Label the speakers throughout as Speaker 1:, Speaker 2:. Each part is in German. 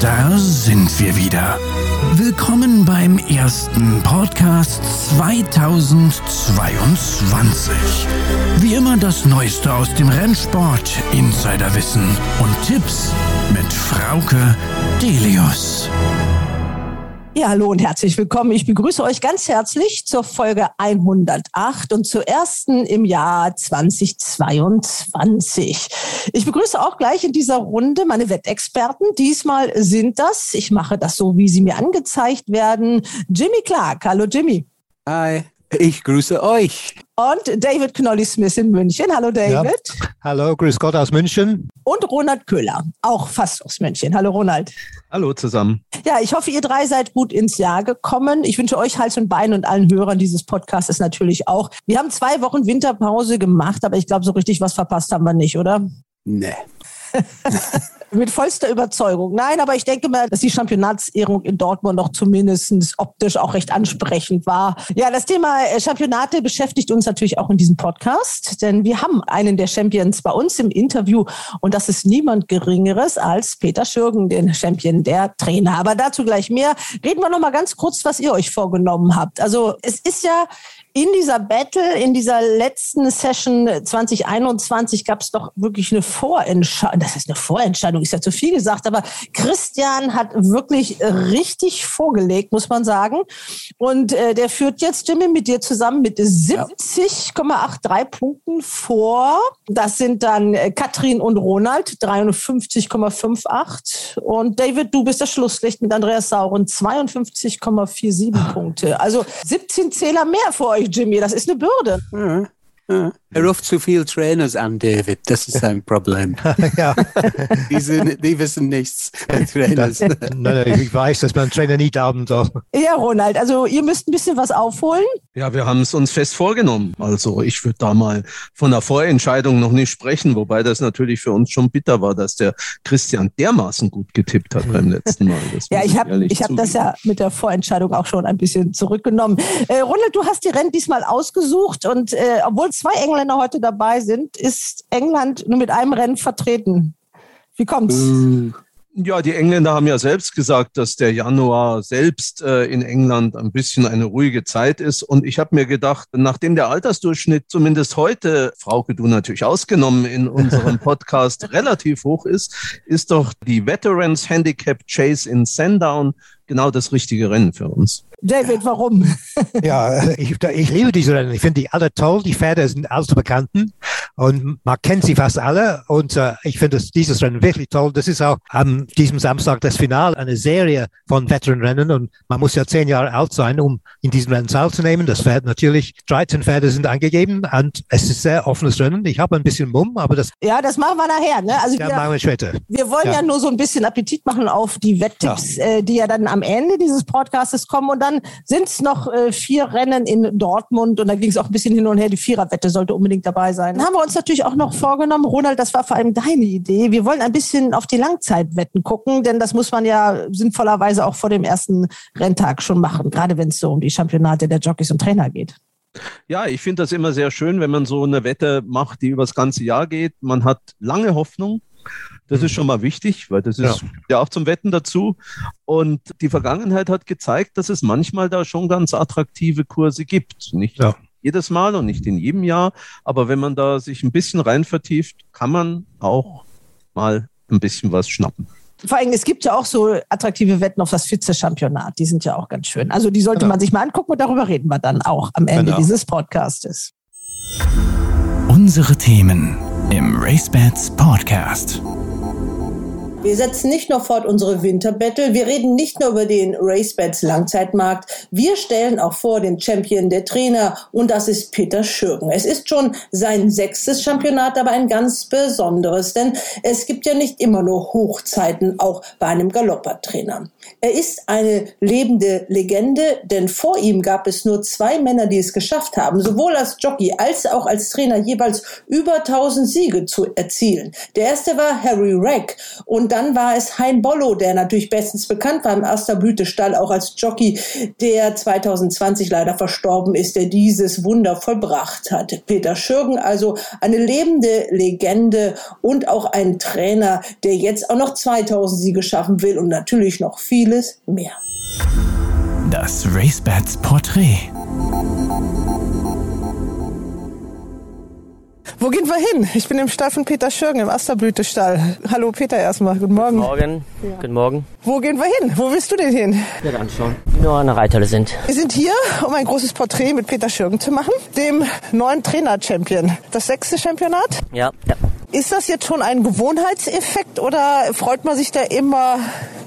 Speaker 1: Da sind wir wieder. Willkommen beim ersten Podcast 2022. Wie immer das Neueste aus dem Rennsport, Insiderwissen und Tipps mit Frauke Delius.
Speaker 2: Ja, hallo und herzlich willkommen. Ich begrüße euch ganz herzlich zur Folge 108 und zur ersten im Jahr 2022. Ich begrüße auch gleich in dieser Runde meine Wettexperten. Diesmal sind das, ich mache das so, wie sie mir angezeigt werden, Jimmy Clark. Hallo Jimmy.
Speaker 3: Hi. Ich grüße euch.
Speaker 2: Und David Knolly-Smith in München. Hallo David. Ja.
Speaker 4: Hallo, grüß Gott aus München.
Speaker 2: Und Ronald Köhler, auch fast aus München. Hallo Ronald.
Speaker 5: Hallo zusammen.
Speaker 2: Ja, ich hoffe, ihr drei seid gut ins Jahr gekommen. Ich wünsche euch Hals und Bein und allen Hörern dieses Podcasts natürlich auch. Wir haben zwei Wochen Winterpause gemacht, aber ich glaube, so richtig was verpasst haben wir nicht, oder?
Speaker 3: Nee.
Speaker 2: Mit vollster Überzeugung. Nein, aber ich denke mal, dass die Championatsehrung in Dortmund noch zumindest optisch auch recht ansprechend war. Ja, das Thema äh, Championate beschäftigt uns natürlich auch in diesem Podcast, denn wir haben einen der Champions bei uns im Interview und das ist niemand Geringeres als Peter Schürgen, den Champion der Trainer. Aber dazu gleich mehr. Reden wir noch mal ganz kurz, was ihr euch vorgenommen habt. Also es ist ja in dieser Battle, in dieser letzten Session 2021 gab es doch wirklich eine Vorentscheidung. Das ist eine Vorentscheidung, ist ja zu viel gesagt, aber Christian hat wirklich richtig vorgelegt, muss man sagen. Und äh, der führt jetzt, Jimmy, mit dir zusammen mit 70,83 Punkten vor. Das sind dann äh, Katrin und Ronald, 53,58. Und David, du bist das Schlusslicht mit Andreas Sauren, 52,47 Punkte. Also 17 Zähler mehr für euch Jimmy. Das ist eine Bürde.
Speaker 3: Ja, ja. Er ruft zu viel Trainers an, David. Das ist ein Problem. ja. die, sind, die wissen nichts, Trainers.
Speaker 4: nein, nein, ich weiß, dass man Trainer nie glauben soll.
Speaker 2: Ja, Ronald, also ihr müsst ein bisschen was aufholen.
Speaker 5: Ja, wir haben es uns fest vorgenommen. Also ich würde da mal von der Vorentscheidung noch nicht sprechen, wobei das natürlich für uns schon bitter war, dass der Christian dermaßen gut getippt hat beim letzten Mal.
Speaker 2: Das ja, ich habe hab das ja mit der Vorentscheidung auch schon ein bisschen zurückgenommen. Äh, Ronald, du hast die Rennen diesmal ausgesucht und äh, obwohl zwei Engländer Engländer heute dabei sind, ist England nur mit einem Rennen vertreten. Wie kommt's?
Speaker 5: Äh, ja, die Engländer haben ja selbst gesagt, dass der Januar selbst äh, in England ein bisschen eine ruhige Zeit ist. Und ich habe mir gedacht, nachdem der Altersdurchschnitt zumindest heute, Frauke, du natürlich ausgenommen in unserem Podcast, relativ hoch ist, ist doch die Veterans Handicap Chase in Sandown genau das richtige Rennen für uns.
Speaker 2: David, warum?
Speaker 4: ja, ich, ich liebe diese Rennen. Ich finde die alle toll. Die Pferde sind allzu bekannten und man kennt sie fast alle. Und äh, ich finde dieses Rennen wirklich toll. Das ist auch am diesem Samstag das Finale, eine Serie von Veteran-Rennen. Und man muss ja zehn Jahre alt sein, um in diesem Rennen teilzunehmen. Das Pferd natürlich, 13 Pferde sind angegeben und es ist sehr offenes Rennen. Ich habe ein bisschen Mumm, aber das.
Speaker 2: Ja, das machen wir nachher. Ne?
Speaker 4: Also ja, wir, machen wir später.
Speaker 2: Wir wollen ja. ja. nur so ein bisschen Appetit machen auf die Wetttipps, ja. äh, die ja dann am Ende dieses Podcasts kommen. Und dann sind es noch äh, vier Rennen in Dortmund und da ging es auch ein bisschen hin und her. Die Viererwette sollte unbedingt dabei sein. Dann haben wir uns natürlich auch noch vorgenommen, Ronald, das war vor allem deine Idee. Wir wollen ein bisschen auf die Langzeitwetten gucken, denn das muss man ja sinnvollerweise auch vor dem ersten Renntag schon machen, gerade wenn es so um die Championate der Jockeys und Trainer geht.
Speaker 5: Ja, ich finde das immer sehr schön, wenn man so eine Wette macht, die über das ganze Jahr geht. Man hat lange Hoffnung das ist schon mal wichtig, weil das ist ja. ja. auch zum Wetten dazu. Und die Vergangenheit hat gezeigt, dass es manchmal da schon ganz attraktive Kurse gibt. Nicht ja. jedes Mal und nicht in jedem Jahr, aber wenn man da sich ein bisschen rein vertieft, kann man auch mal ein bisschen was schnappen.
Speaker 2: Vor allem, es gibt ja auch so attraktive Wetten auf das Vize-Championat. Die sind ja auch ganz schön. Also die sollte genau. man sich mal angucken und darüber reden wir dann auch am Ende genau. dieses Podcastes.
Speaker 1: Unsere Themen im RaceBets Podcast.
Speaker 2: Wir setzen nicht nur fort unsere Winterbattle, wir reden nicht nur über den RaceBets Langzeitmarkt, wir stellen auch vor den Champion der Trainer und das ist Peter Schürgen. Es ist schon sein sechstes Championat, aber ein ganz besonderes, denn es gibt ja nicht immer nur Hochzeiten, auch bei einem Galoppertrainer. Er ist eine lebende Legende, denn vor ihm gab es nur zwei Männer, die es geschafft haben, sowohl als Jockey als auch als Trainer jeweils über 1000 Siege zu erzielen. Der erste war Harry Rack und
Speaker 6: Dann war es Hein Bollo, der natürlich bestens bekannt war im Erster Blütestall, auch als Jockey, der 2020 leider verstorben ist, der dieses Wunder vollbracht hat. Peter Schürgen, also eine lebende Legende und auch ein Trainer, der jetzt auch noch 2000 Siege schaffen will und natürlich noch vieles mehr.
Speaker 1: Das RaceBets Porträt.
Speaker 2: Wo gehen wir hin? Ich bin im Stall von Peter Schürgen im Asterblütestall. Hallo Peter erstmal, guten Morgen.
Speaker 7: Guten Morgen. Ja. Guten Morgen.
Speaker 2: Wo gehen wir hin? Wo willst du denn hin?
Speaker 7: Ja, anschauen, wie nur an der Reithalle sind.
Speaker 2: Wir sind hier, um ein großes Porträt mit Peter Schürgen zu machen, dem neuen Trainer-Champion. Das sechste Championat?
Speaker 7: Ja, ja.
Speaker 2: Ist das jetzt schon ein Gewohnheitseffekt oder freut man sich da immer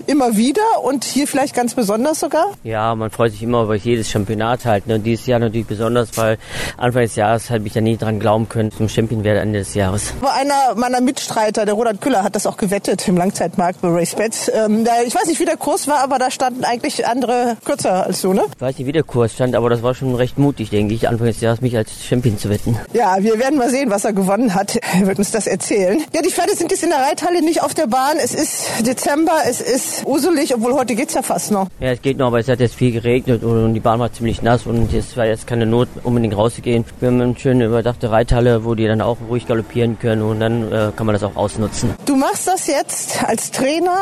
Speaker 2: immer wieder und hier vielleicht ganz besonders sogar?
Speaker 7: Ja, man freut sich immer über jedes Championat halt. Ne? Und dieses Jahr natürlich besonders, weil Anfang des Jahres habe ich ja nie dran glauben können, zum Champion werde Ende des Jahres.
Speaker 2: Aber einer meiner Mitstreiter, der Roland Küller, hat das auch gewettet im Langzeitmarkt bei RaceBets. Ähm, ich weiß nicht, wie der Kurs war, aber da standen eigentlich andere kürzer als du, ne?
Speaker 7: Ich weiß nicht, wie der Kurs stand, aber das war schon recht mutig, denke ich, Anfang des Jahres mich als Champion zu wetten.
Speaker 2: Ja, wir werden mal sehen, was er gewonnen hat. Er wird uns das erzählen. Ja, die Pferde sind jetzt in der Reithalle, nicht auf der Bahn. Es ist Dezember, es ist uselig, obwohl heute geht's ja fast noch.
Speaker 7: Ja, es geht noch, aber es hat jetzt viel geregnet und die Bahn war ziemlich nass und es war jetzt keine Not, unbedingt rauszugehen. Wir haben eine schöne überdachte Reithalle, wo die dann auch ruhig galoppieren können und dann äh, kann man das auch ausnutzen.
Speaker 2: Du machst das jetzt als Trainer,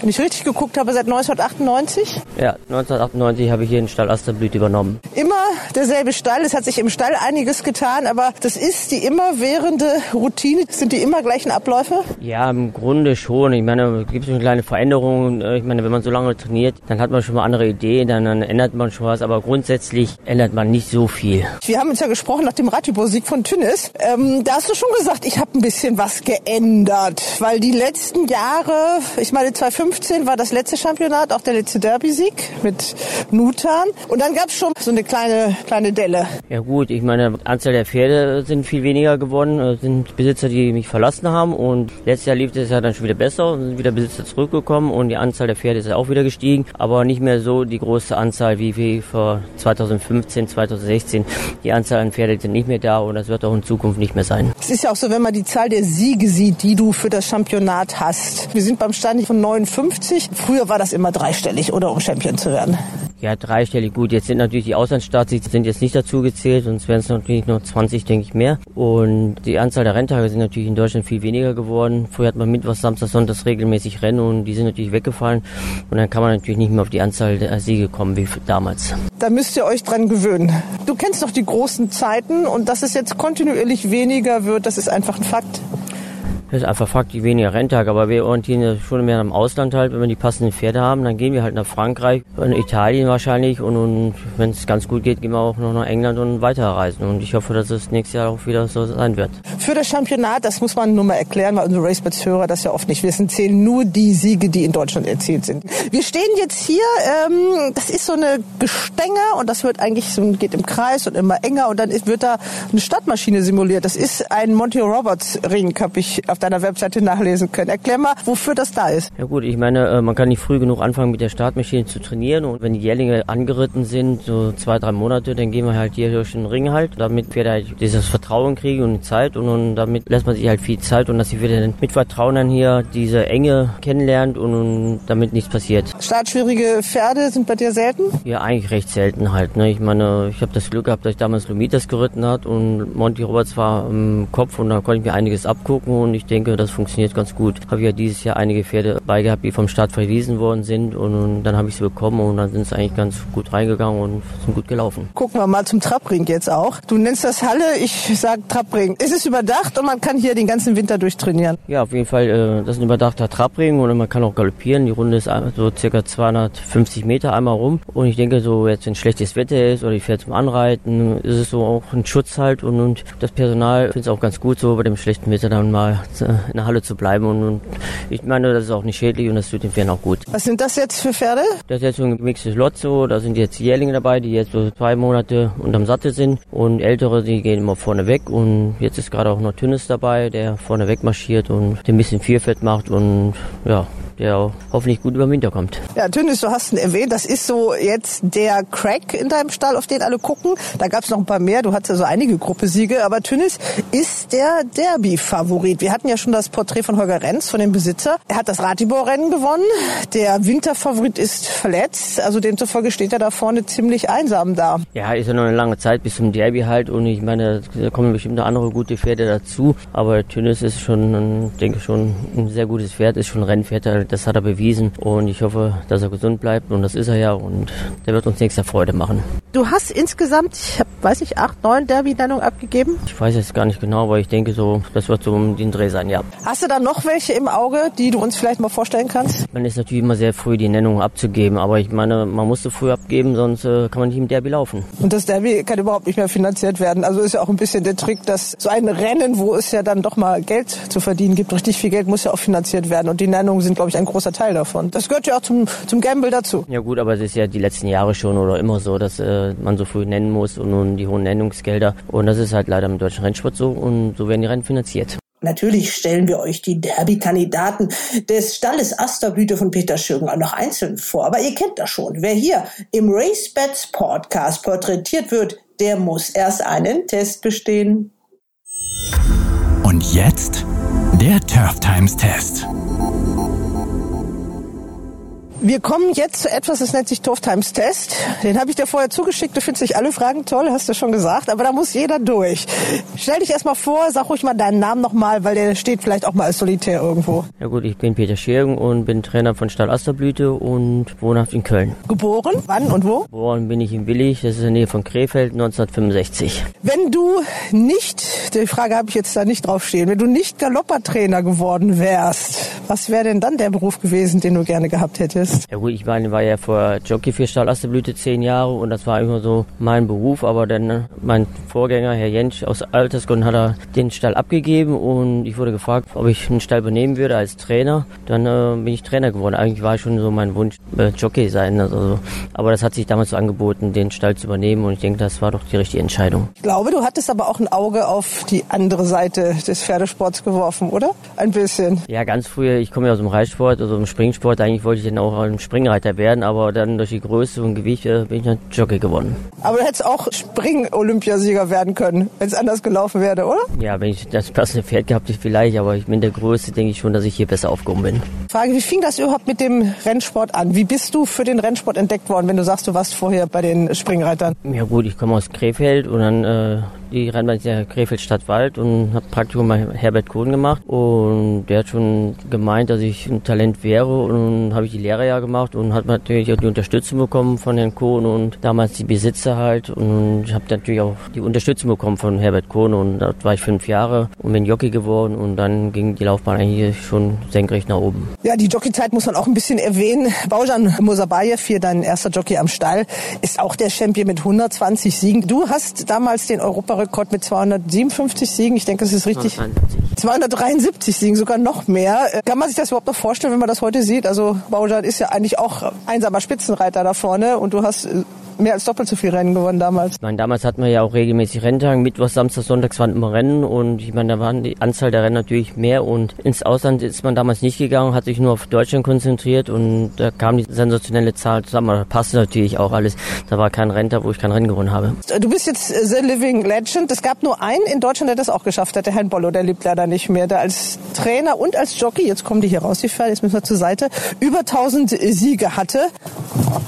Speaker 2: wenn ich richtig geguckt habe, seit 1998?
Speaker 7: Ja, 1998 habe ich hier den Stall Asterblüt übernommen.
Speaker 2: Immer derselbe Stall, es hat sich im Stall einiges getan, aber das ist die immerwährende Routine. Sind die immer gleichen Abläufe?
Speaker 7: Ja, im Grunde schon. Ich meine, gibt es eine kleine Veränderung. Ich meine, wenn man so lange trainiert, dann hat man schon mal andere Ideen, dann, dann ändert man schon was, aber grundsätzlich ändert man nicht so viel.
Speaker 2: Wir haben uns ja gesprochen nach dem Ratibor-Sieg von Tünnis. Ähm, da hast du schon gesagt, ich habe ein bisschen was geändert, weil die letzten Jahre, ich meine 2015 war das letzte Championat, auch der letzte Derby-Sieg mit Nutan und dann gab es schon so eine kleine, kleine Delle.
Speaker 7: Ja gut, ich meine, Anzahl der Pferde sind viel weniger geworden, sind Besitzer, die mich verlassen haben und letztes Jahr lief es ja dann schon wieder besser und sind wieder Besitzer zurückgekommen und die Anzahl der Pferde ist auch wieder gestiegen, aber nicht mehr so die große Anzahl wie, wie vor 2015, 2016. Die Anzahl an Pferden sind nicht mehr da und das wird auch in Zukunft nicht mehr sein.
Speaker 2: Es ist ja auch so, wenn man die Zahl der Siege sieht, die du für das Championat hast. Wir sind beim Stand von 59. Früher war das immer dreistellig, oder um Champion zu werden.
Speaker 7: Ja, dreistellig gut. Jetzt sind natürlich die Auslandsstarts, die sind jetzt nicht dazu gezählt, sonst wären es natürlich noch 20, denke ich, mehr. Und die Anzahl der Renntage sind natürlich in Deutschland viel weniger geworden. Früher hat man Mittwoch, Samstag, Sonntag regelmäßig Rennen und die sind natürlich weggefallen. Und dann kann man natürlich nicht mehr auf die Anzahl der Siege kommen wie damals.
Speaker 2: Da müsst ihr euch dran gewöhnen. Du kennst doch die großen Zeiten und dass es jetzt kontinuierlich weniger wird, das ist einfach ein Fakt.
Speaker 7: Das ist einfach faktisch weniger Renntag, aber wir orientieren ja schon mehr am Ausland halt. Wenn wir die passenden Pferde haben, dann gehen wir halt nach Frankreich, in Italien wahrscheinlich und, und wenn es ganz gut geht, gehen wir auch noch nach England und weiterreisen. Und ich hoffe, dass es nächstes Jahr auch wieder so sein wird.
Speaker 2: Für das Championat, das muss man nur mal erklären, weil unsere Racebets-Hörer das ja oft nicht wissen, zählen nur die Siege, die in Deutschland erzielt sind. Wir stehen jetzt hier, ähm, das ist so eine Gestänge und das wird eigentlich so, geht im Kreis und immer enger und dann ist, wird da eine Stadtmaschine simuliert. Das ist ein Monty Roberts Ring, habe ich auf deiner Webseite nachlesen können. Erklär mal, wofür das da ist.
Speaker 7: Ja gut, ich meine, äh, man kann nicht früh genug anfangen mit der Startmaschine zu trainieren und wenn die Jährlinge angeritten sind, so zwei, drei Monate, dann gehen wir halt hier durch den Ring halt, damit wir halt dieses Vertrauen kriegen und Zeit und, und damit lässt man sich halt viel Zeit und dass sie wieder mit Vertrauen dann hier diese Enge kennenlernt und, und damit nichts passiert.
Speaker 2: Startschwierige Pferde sind bei dir selten?
Speaker 7: Ja, eigentlich recht selten halt. Ne? Ich meine, ich habe das Glück gehabt, dass ich damals Lumitas geritten hat und Monty Roberts war im Kopf und da konnte ich mir einiges abgucken und ich denke, das funktioniert ganz gut. Habe ja dieses Jahr einige Pferde beigehabt, die vom Start verwiesen worden sind und, und dann habe ich sie bekommen und dann sind sie eigentlich ganz gut reingegangen und sind gut gelaufen.
Speaker 2: Gucken wir mal zum Trabring jetzt auch. Du nennst das Halle, ich sag Trabring. Ist es überdacht und man kann hier den ganzen Winter durchtrainieren?
Speaker 7: Ja, auf jeden Fall. Äh, das ist ein überdachter Trabring und man kann auch galoppieren. Die Runde ist so circa 250 Meter einmal rum und ich denke, so jetzt wenn schlechtes Wetter ist oder ich fährt zum Anreiten, ist es so auch ein Schutz halt und, und das Personal findet es auch ganz gut so bei dem schlechten Wetter dann mal in der Halle zu bleiben. Und, und ich meine, das ist auch nicht schädlich und das tut den Pferden auch gut.
Speaker 2: Was sind das jetzt für Pferde?
Speaker 7: Das ist jetzt so ein gemixtes Lotso. Da sind jetzt Jährlinge dabei, die jetzt so zwei Monate unterm Sattel sind. Und ältere, die gehen immer vorne weg. Und jetzt ist gerade auch noch Tünnes dabei, der vorne weg marschiert und ein bisschen Vierfett macht. Und ja, der hoffentlich gut über den Winter kommt.
Speaker 2: Ja, Tünnis, du hast ihn erwähnt, das ist so jetzt der Crack in deinem Stall, auf den alle gucken. Da gab es noch ein paar mehr, du hattest ja so einige Gruppesiege, aber Tünnis ist der Derby-Favorit. Wir hatten ja schon das Porträt von Holger Renz, von dem Besitzer. Er hat das Ratibor-Rennen gewonnen. Der Winterfavorit ist verletzt, also demzufolge steht er da vorne ziemlich einsam da.
Speaker 7: Ja, ist ja noch eine lange Zeit bis zum Derby halt und ich meine, da kommen bestimmt noch andere gute Pferde dazu, aber Tünnis ist schon, denke schon, ein sehr gutes Pferd, ist schon ein Rennpferd, das hat er bewiesen und ich hoffe, dass er gesund bleibt und das ist er ja und der wird uns nächste Freude machen.
Speaker 2: Du hast insgesamt, ich hab, weiß nicht, acht, neun Derby-Nennungen abgegeben?
Speaker 7: Ich weiß jetzt gar nicht genau, aber ich denke so, das wird so um den Dreh sein, ja.
Speaker 2: Hast du da noch welche im Auge, die du uns vielleicht mal vorstellen kannst?
Speaker 7: Man ist natürlich immer sehr früh, die Nennung abzugeben, aber ich meine, man musste früh abgeben, sonst äh, kann man nicht im Derby laufen.
Speaker 2: Und das Derby kann überhaupt nicht mehr finanziert werden. Also ist ja auch ein bisschen der Trick, dass so ein Rennen, wo es ja dann doch mal Geld zu verdienen gibt, richtig viel Geld muss ja auch finanziert werden. Und die Nennungen sind, glaube ich, ein großer Teil davon. Das gehört ja auch zum, zum Gamble dazu.
Speaker 7: Ja gut, aber es ist ja die letzten Jahre schon oder immer so, dass äh, man so früh nennen muss und nun die hohen Nennungsgelder. Und das ist halt leider im deutschen Rennsport so und so werden die Rennen finanziert.
Speaker 6: Natürlich stellen wir euch die Derby-Kandidaten des Stalles Asterblüte von Peter Schürgen auch noch einzeln vor. Aber ihr kennt das schon. Wer hier im Race Bets Podcast porträtiert wird, der muss erst einen Test bestehen.
Speaker 1: Und jetzt der Turf Times Test.
Speaker 2: Wir kommen jetzt zu etwas, das nennt sich Turf Times Test. Den habe ich dir vorher zugeschickt. Du findest nicht alle Fragen toll, hast du schon gesagt. Aber da muss jeder durch. Stell dich erst mal vor, sag ruhig mal deinen Namen nochmal, weil der steht vielleicht auch mal als Solitär irgendwo.
Speaker 7: Ja gut, ich bin Peter Schirgen und bin Trainer von Stall Asterblüte und wohnhaft in Köln.
Speaker 2: Geboren? Wann und wo?
Speaker 7: Geboren bin ich in Willig, das ist in der Nähe von Krefeld, 1965.
Speaker 2: Wenn du nicht, die Frage habe ich jetzt da nicht draufstehen, wenn du nicht Galoppertrainer geworden wärst, was wäre denn dann der Beruf gewesen, den du gerne gehabt hättest?
Speaker 7: Ja gut, ich meine, war ja vor Jockey für Stall Asterblüte zehn Jahre und das war immer so mein Beruf, aber dann ne, mein Vorgänger, Herr Jentsch aus Altersgründen, hat er den Stall abgegeben und ich wurde gefragt, ob ich einen Stall übernehmen würde als Trainer. Dann äh, bin ich Trainer geworden. Eigentlich war schon so mein Wunsch, äh, Jockey sein. Also, aber das hat sich damals so angeboten, den Stall zu übernehmen und ich denke, das war doch die richtige Entscheidung.
Speaker 2: Ich glaube, du hattest aber auch ein Auge auf die andere Seite des Pferdesports geworfen, oder? Ein bisschen.
Speaker 7: Ja, ganz früher, ich komme ja aus dem Reitsport, also im Springsport, eigentlich wollte ich dann auch ein Springreiter werden, aber dann durch die Größe und Gewicht äh, bin ich dann Jockey geworden.
Speaker 2: Aber du hättest auch Spring-Olympiasieger werden können, wenn es anders gelaufen wäre, oder?
Speaker 7: Ja, wenn ich das passende Pferd gehabt hätte, vielleicht, aber ich mit der Größe denke ich schon, dass ich hier besser aufgehoben bin.
Speaker 2: Frage, wie fing das überhaupt mit dem Rennsport an? Wie bist du für den Rennsport entdeckt worden, wenn du sagst, du warst vorher bei den Springreitern?
Speaker 7: Ja gut, ich komme aus Krefeld und dann äh, die Rennbahn ist ja Krefeld Stadtwald und habe Praktikum bei Herbert Kohn gemacht und der hat schon gemeint, dass ich ein Talent wäre und habe ich die Lehre ja gemacht und hat natürlich auch die Unterstützung bekommen von Herrn Kohn und damals die Besitzer halt und ich habe natürlich auch die Unterstützung bekommen von Herbert Kohn und dort war ich fünf Jahre und bin Jockey geworden und dann ging die Laufbahn eigentlich schon senkrecht nach oben.
Speaker 2: Ja, die Jockeyzeit muss man auch ein bisschen erwähnen. Baujan Musabayev, hier dein erster Jockey am Stall, ist auch der Champion mit 120 Siegen. Du hast damals den Europarekord mit 257 Siegen. Ich denke, das ist richtig. 273. 273 Siegen, sogar noch mehr. Kann man sich das überhaupt noch vorstellen, wenn man das heute sieht? Also Baujan ist ja eigentlich auch einsamer Spitzenreiter da vorne und du hast mehr als doppelt so viel Rennen gewonnen damals.
Speaker 7: Ich meine, damals hatten wir ja auch regelmäßig Renntage, Mittwoch, Samstag, Sonntags waren immer Rennen und ich meine, da waren die Anzahl der Rennen natürlich mehr und ins Ausland ist man damals nicht gegangen, hat sich nur auf Deutschland konzentriert und da kam die sensationelle Zahl zusammen. Da passte natürlich auch alles. Da war kein Renntag, wo ich kein Rennen gewonnen habe.
Speaker 2: Du bist jetzt The Living Legend. Es gab nur einen in Deutschland, der das auch geschafft hat, der Herrn Bollo, der lebt leider nicht mehr. Der als Trainer und als Jockey, jetzt kommen die hier raus, die Pferde, jetzt müssen wir zur Seite, über 1000 Siege hatte.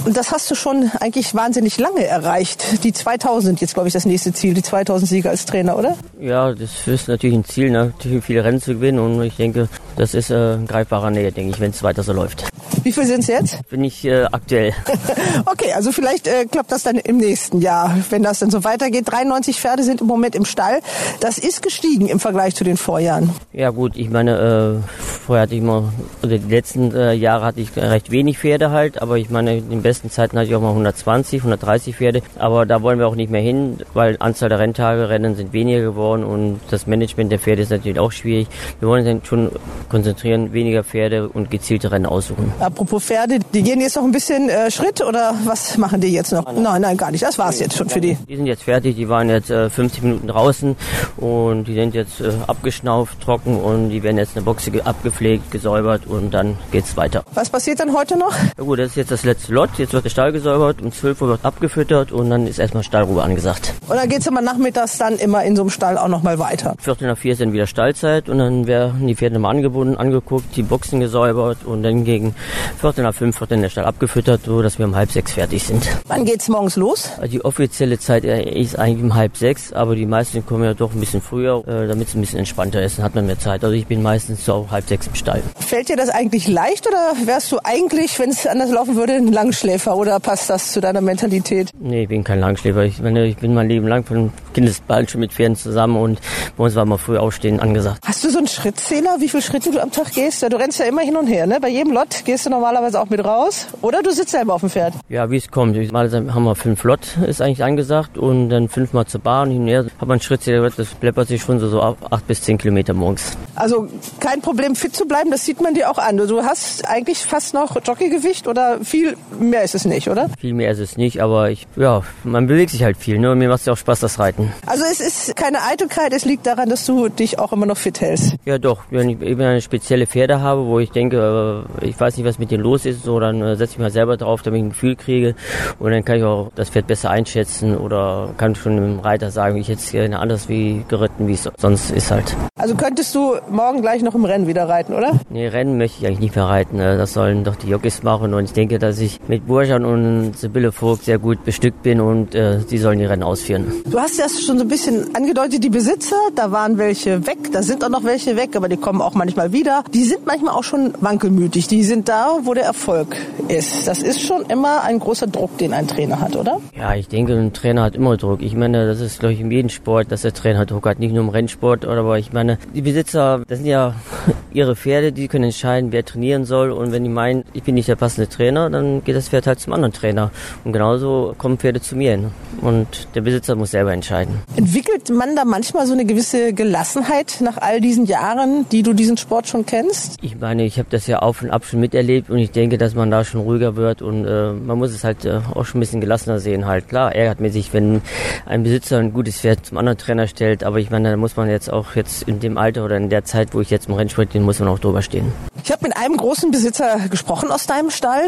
Speaker 2: Und das hast du schon eigentlich wahnsinnig lange erreicht. Die 2000 jetzt, glaube ich, das nächste Ziel, die 2000 Siege als Trainer, oder?
Speaker 7: Ja, das ist natürlich ein Ziel, natürlich viele Rennen zu gewinnen und ich denke, das ist äh, ein greifbarer Nähe, denke ich, wenn es weiter so läuft.
Speaker 2: Wie viel sind es jetzt?
Speaker 7: Bin ich äh, aktuell.
Speaker 2: okay, also vielleicht äh, klappt das dann im nächsten Jahr, wenn das dann so weitergeht. 93 Pferde sind im Moment im Stall. Das ist gestiegen im Vergleich zu den Vorjahren.
Speaker 7: Ja gut, ich meine, äh, vorher hatte ich immer, oder die letzten äh, Jahre hatte ich recht wenig Pferde halt, aber ich meine, in den besten Zeiten hatte ich auch mal 120, 130 Pferde. Aber da wollen wir auch nicht mehr hin, weil Anzahl der Renntage, Rennen sind weniger geworden und das Management der Pferde ist natürlich auch schwierig. Wir wollen dann schon konzentrieren, weniger Pferde und gezielte Rennen aussuchen.
Speaker 2: Apropos Pferde, die gehen jetzt noch ein bisschen äh, Schritt oder was machen die jetzt noch? Nein, nein, gar nicht. Das war's jetzt schon für die.
Speaker 7: Die sind jetzt fertig, die waren jetzt äh, 50 Minuten draußen und die sind jetzt äh, abgeschnauft, trocken und die werden jetzt in der Box abgepflegt, gesäubert und dann geht's weiter.
Speaker 2: Was passiert dann heute noch?
Speaker 7: Ja gut, das ist jetzt das letzte Lot. Jetzt wird der Stall gesäubert, um 12 Uhr wird abgefüttert und dann ist erstmal Stallruhe angesagt.
Speaker 2: Und dann geht's immer nachmittags dann immer in so einem Stall auch nochmal weiter.
Speaker 7: Viertel nach vier ist dann wieder Stallzeit und dann werden die Pferde nochmal angebunden, angeguckt, die Boxen gesäubert und dann gegen Viertel nach fünf wird dann der Stall abgefüttert, so dass wir um halb sechs fertig sind.
Speaker 2: Wann geht's morgens los?
Speaker 7: Also die offizielle Zeit äh, ist eigentlich um halb sechs, aber die meisten kommen ja doch ein bisschen früher, äh, damit es ein bisschen entspannter ist, dann hat man mehr Zeit. Also ich bin meistens so halb sechs im Stall.
Speaker 2: Fällt dir das eigentlich leicht oder wärst du eigentlich, wenn es anders laufen würde, ein Langschläfer oder passt das zu deiner Mentalität?
Speaker 7: Nee, ich bin kein Langschläfer. Ich, meine, ich bin mein Leben lang von Kindesbein schon mit Pferden zusammen und bei uns war mal früh aufstehen angesagt.
Speaker 2: Hast du so einen Schrittzähler, wie viele Schritte du am Tag gehst? Du rennst ja immer hin und her, ne? Bei jedem Lot gehst du normalerweise auch mit raus oder du sitzt selber auf dem Pferd?
Speaker 7: Ja, wie es kommt. Mal haben wir fünf Lot, ist eigentlich angesagt und dann fünfmal zur Bahn hin und her. Hat man einen Schrittzähler, das bleppert sich schon so, so acht bis zehn Kilometer morgens.
Speaker 2: Also kein Problem, fit zu bleiben, das sieht man dir auch an. Du hast eigentlich fast noch Jockeygewicht oder viel mehr ist es nicht, oder?
Speaker 7: Viel mehr ist es nicht, aber ich, ja, man bewegt sich halt viel. Ne? Und mir macht es ja auch Spaß, das Reiten.
Speaker 2: Also es ist keine Eitelkeit, es liegt daran, dass du dich auch immer noch fit hältst.
Speaker 7: Ja doch, wenn ich eben eine spezielle Pferde habe, wo ich denke, äh, ich weiß nicht, was mit denen los ist, so dann äh, setze ich mal selber drauf, damit ich ein Gefühl kriege und dann kann ich auch das Pferd besser einschätzen oder kann schon dem Reiter sagen, ich hätte es gerne anders wie geritten, wie es sonst ist halt.
Speaker 2: Also könntest du morgen gleich noch im Rennen wieder reiten, oder?
Speaker 7: Nee, Rennen möchte ich eigentlich nicht mehr reiten. Ne? Das sollen doch die Jockeys machen und ich denke, dass ich mit Burjan und Sibylle Vogt sehr gut bestückt bin und äh, sie sollen die Rennen ausführen.
Speaker 2: Du hast ja schon so ein bisschen angedeutet, die Besitzer, da waren welche weg, da sind auch noch welche weg, aber die kommen auch manchmal wieder. Die sind manchmal auch schon wankelmütig. Die sind da, wo der Erfolg ist. Das ist schon immer ein großer Druck, den ein Trainer hat, oder?
Speaker 7: Ja, ich denke, ein Trainer hat immer Druck. Ich meine, das ist, glaube ich, in jedem Sport, dass der Trainer Druck hat. Nicht nur im Rennsport, aber ich meine, die Besitzer, das sind ja ihre Pferde, die können entscheiden, wer trainieren soll. Und wenn die meinen, ich bin nicht der passende Trainer, dann geht das Pferd halt zum anderen Trainer. Und genauso kommen Pferde zu mir. Ne? Und der Besitzer muss selber entscheiden.
Speaker 2: Entwickelt man da manchmal so eine gewisse Gelassenheit nach all diesen Jahren, die du diesen Sport schon kennst?
Speaker 7: Ich meine, ich habe das ja auf und ab schon miterlebt und ich denke, dass man da schon ruhiger wird und äh, man muss es halt äh, auch schon ein bisschen gelassener sehen halt. Klar, ärgert mir sich, wenn ein Besitzer ein gutes Pferd zum anderen Trainer stellt, aber ich meine, da muss man jetzt auch jetzt in dem Alter oder in der Zeit, wo ich jetzt im Rennsport bin, muss man auch drüber stehen.
Speaker 2: Ich habe mit einem großen Besitzer gesprochen aus deinem Stall,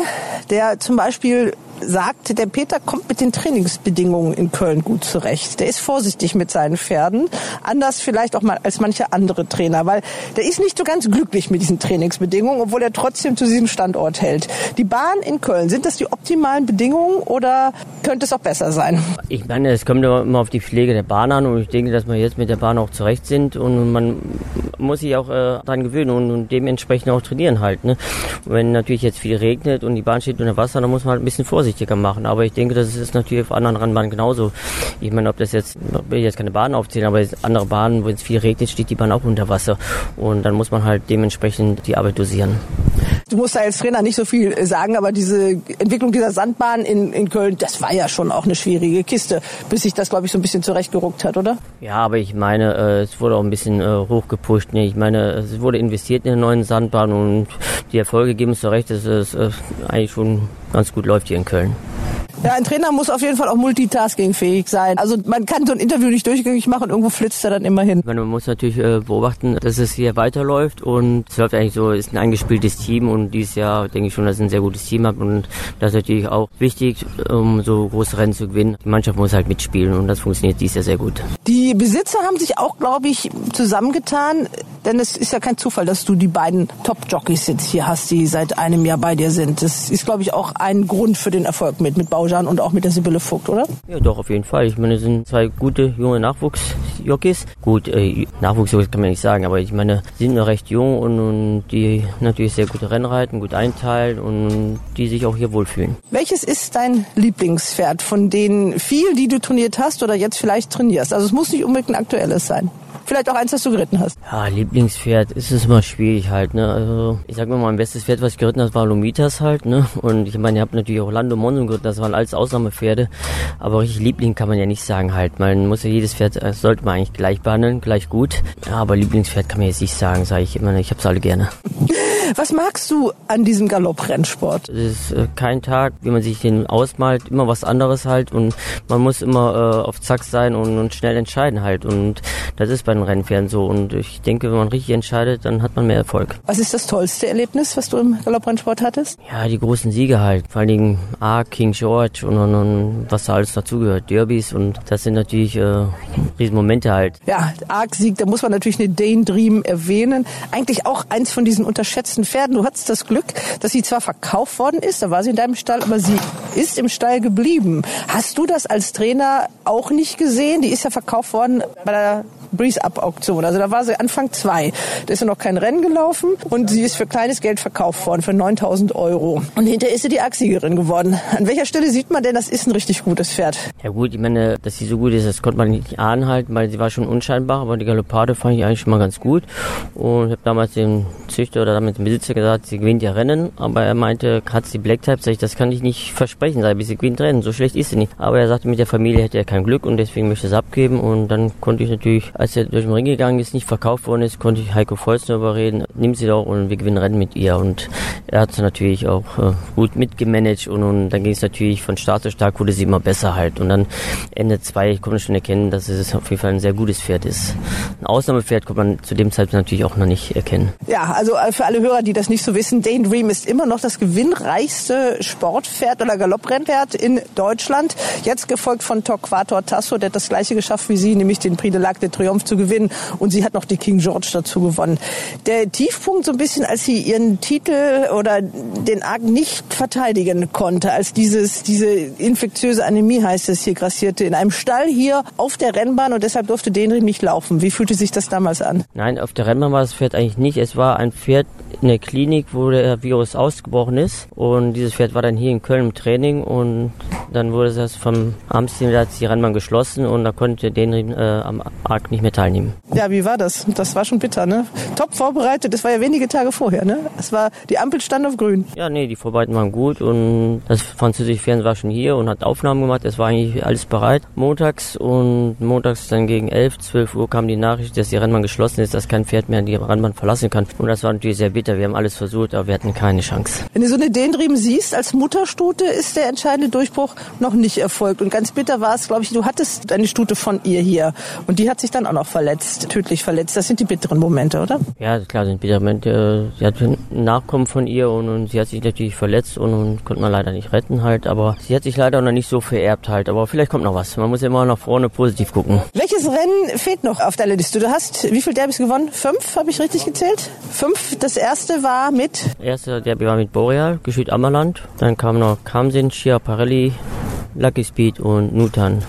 Speaker 2: der zum Beispiel sagt, der Peter kommt mit den Trainingsbedingungen in Köln gut zurecht. Der ist vorsichtig mit seinen Pferden, anders vielleicht auch mal als manche andere Trainer, weil der ist nicht so ganz glücklich mit diesen Trainingsbedingungen, obwohl er trotzdem zu diesem Standort hält. Die Bahn in Köln, sind das die optimalen Bedingungen oder könnte es auch besser sein?
Speaker 7: Ich meine, es kommt immer auf die Pflege der Bahn an und ich denke, dass wir jetzt mit der Bahn auch zurecht sind und man muss sich auch äh, daran gewöhnen und, und dementsprechend auch trainieren halt. Ne? wenn natürlich jetzt viel regnet und die Bahn steht unter Wasser, dann muss man halt ein bisschen vorsichtiger machen. Aber ich denke, das ist natürlich auf anderen Rennbahnen genauso. Ich meine, ob das jetzt, will ich jetzt keine Bahn aufzählen, aber andere Bahnen, wo es viel regnet, steht die Bahn auch unter Wasser. Und dann muss man halt dementsprechend die Arbeit dosieren.
Speaker 2: Du musst da als Trainer nicht so viel sagen, aber diese Entwicklung dieser Sandbahn in, in Köln, das war ja schon auch eine schwierige Kiste, bis sich das, glaube ich, so ein bisschen zurechtgeruckt hat, oder?
Speaker 7: Ja, aber ich meine, äh, es wurde auch ein bisschen äh, hochgepusht. Ne? Ich meine, es wurde investiert in eine neue Sandbahn und die Erfolge geben es recht, dass es äh, eigentlich schon ganz gut läuft hier in Köln. thing.
Speaker 2: Ja, ein Trainer muss auf jeden Fall auch multitaskingfähig sein. Also man kann so ein Interview nicht durchgängig machen, irgendwo flitzt er dann immer hin.
Speaker 7: Man muss natürlich äh, beobachten, dass es hier weiterläuft und es läuft eigentlich so, ist ein eingespieltes Team und dieses Jahr denke ich schon, dass es ein sehr gutes Team hat und das ist natürlich auch wichtig, um so große Rennen zu gewinnen. Die Mannschaft muss halt mitspielen und das funktioniert dieses Jahr sehr gut.
Speaker 2: Die Besitzer haben sich auch, glaube ich, zusammengetan, denn es ist ja kein Zufall, dass du die beiden Top-Jockeys jetzt hier hast, die seit einem Jahr bei dir sind. Das ist, glaube ich, auch ein Grund für den Erfolg mit, mit Baujan und auch mit der Sibylle Vogt, oder?
Speaker 7: Ja, doch, auf jeden Fall. Ich meine, es sind zwei gute junge Nachwuchsjockeys. Gut, äh, Nachwuchsjockeys kann man nicht sagen, aber ich meine, sie sind noch recht jung und, und die natürlich sehr gute Rennen reiten, gut einteilen und die sich auch hier wohlfühlen.
Speaker 2: Welches ist dein Lieblingspferd von den vielen, die du trainiert hast oder jetzt vielleicht trainierst? Also es muss nicht unbedingt ein aktuelles sein. Vielleicht auch eins, das du geritten hast.
Speaker 7: Ja, Lieblingspferd ist es immer schwierig halt, ne? Also ich sag mal, mein bestes Pferd, was ich geritten habe, war Lomitas halt, ne? Und ich meine, ihr habt natürlich auch Lando Monson geritten, das waren alles Ausnahmepferde. Aber richtig Liebling kann man ja nicht sagen halt. Man muss ja jedes Pferd, das sollte man eigentlich gleich behandeln, gleich gut. Ja, aber Lieblingspferd kann man jetzt nicht sagen, sage ich immer. Ich hab's alle gerne.
Speaker 2: Was magst du an diesem Galopprennsport?
Speaker 7: Es ist äh, kein Tag, wie man sich den ausmalt, immer was anderes halt und man muss immer äh, auf Zack sein und, und, schnell entscheiden halt und das ist bei den Rennpferden so und ich denke, wenn man richtig entscheidet, dann hat man mehr Erfolg.
Speaker 2: Was ist das tollste Erlebnis, was du im Galopprennsport hattest?
Speaker 7: Ja, die großen Siege halt, vor allen Dingen A, King George und, und, und was da alles dazugehört, Derbys und das sind natürlich äh, Riesenmomente halt.
Speaker 2: Ja, Arc-Sieg, da muss man natürlich eine Dane Dream erwähnen. Eigentlich auch eins von diesen unterschätzten Pferden. Du hattest das Glück, dass sie zwar verkauft worden ist, da war sie in deinem Stall, aber sie ist im Stall geblieben. Hast du das als Trainer auch nicht gesehen? Die ist ja verkauft worden bei der Breeze-Up-Auktion. Also da war sie Anfang zwei. Da ist ja noch kein Rennen gelaufen und sie ist für kleines Geld verkauft worden, für 9000 Euro. Und hinterher ist sie die Achsiegerin geworden. An welcher Stelle sieht man denn, das ist ein richtig gutes Pferd?
Speaker 7: Ja gut, ich meine, dass sie so gut ist, das konnte man nicht anhalten, weil sie war schon unscheinbar, aber die Galoppade fand ich eigentlich schon mal ganz gut. Und ich habe damals dem Züchter oder damit dem Besitzer gesagt, sie gewinnt ja Rennen, aber er meinte, hat sie Black Type, das kann ich nicht versprechen, sag ich, sie gewinnt Rennen, so schlecht ist sie nicht. Aber er sagte, mit der Familie hätte er kein Glück und deswegen möchte er es abgeben und dann konnte ich natürlich als er durch den Ring gegangen ist, nicht verkauft worden ist, konnte ich Heiko Volzner überreden, nimm sie doch und wir gewinnen Rennen mit ihr. Und er hat sie natürlich auch äh, gut mitgemanagt und, und dann ging es natürlich von Start zu Start, wurde sie immer besser halt. Und dann Ende zwei konnte man schon erkennen, dass es auf jeden Fall ein sehr gutes Pferd ist. Ein Ausnahmepferd konnte man zu dem Zeitpunkt natürlich auch noch nicht erkennen.
Speaker 2: Ja, also äh, für alle Hörer, die das nicht so wissen, Dane Dream ist immer noch das gewinnreichste Sportpferd oder Galopprennpferd in Deutschland. Jetzt gefolgt von Torquator Tasso, der hat das gleiche geschafft wie sie, nämlich den Prix de l'Arc de Triomphe zu gewinnen. Und sie hat noch die King George dazu gewonnen. Der Tiefpunkt so ein bisschen, als sie ihren Titel oder den Arc nicht verteidigen konnte, als dieses, diese infektiöse Anämie heißt es hier grassierte, in einem Stall hier auf der Rennbahn und deshalb durfte Denry nicht laufen. Wie fühlte sich das damals an?
Speaker 7: Nein, auf der Rennbahn war das Pferd eigentlich nicht. Es war ein Pferd in der Klinik, wo der Virus ausgebrochen ist. Und dieses Pferd war dann hier in Köln im Training und dann wurde das vom da hat die Rennbahn geschlossen und da konnte Denry äh, am Arc nicht mehr teilnehmen.
Speaker 2: Ja, wie war das? Das war schon bitter, ne? Top vorbereitet, das war ja wenige Tage vorher, ne? Es war, die Ampel stand auf grün.
Speaker 7: Ja, nee, die Vorbereitungen waren gut und das französische Fernsehen war schon hier und hat Aufnahmen gemacht. Es war eigentlich alles bereit. Montags und montags dann gegen 11, 12 Uhr kam die Nachricht, dass die Rennbahn geschlossen ist, dass kein Pferd mehr die Rennbahn verlassen kann. Und das war natürlich sehr bitter. Wir haben alles versucht, aber wir hatten keine Chance.
Speaker 2: Wenn du so eine Dendrim siehst als Mutterstute, ist der entscheidende Durchbruch noch nicht erfolgt. Und ganz bitter war es, glaube ich, du hattest eine Stute von ihr hier und die hat sich dann auch noch verletzt, tödlich verletzt. Das sind die bitteren Momente, oder?
Speaker 7: Ja, klar, sind bittere Momente. Sie hat einen Nachkommen von ihr und, und sie hat sich natürlich verletzt und, und konnte man leider nicht retten halt. Aber sie hat sich leider noch nicht so vererbt halt. Aber vielleicht kommt noch was. Man muss ja immer nach vorne positiv gucken.
Speaker 2: Welches Rennen fehlt noch auf deiner Liste? Du hast wie viel Derbys gewonnen? Fünf, habe ich richtig gezählt? Fünf. Das erste war mit?
Speaker 7: Erste Derby war mit Boreal, Geschüt Ammerland. Dann kam noch Kamsin, Schiaparelli, Lucky Speed und Nutan.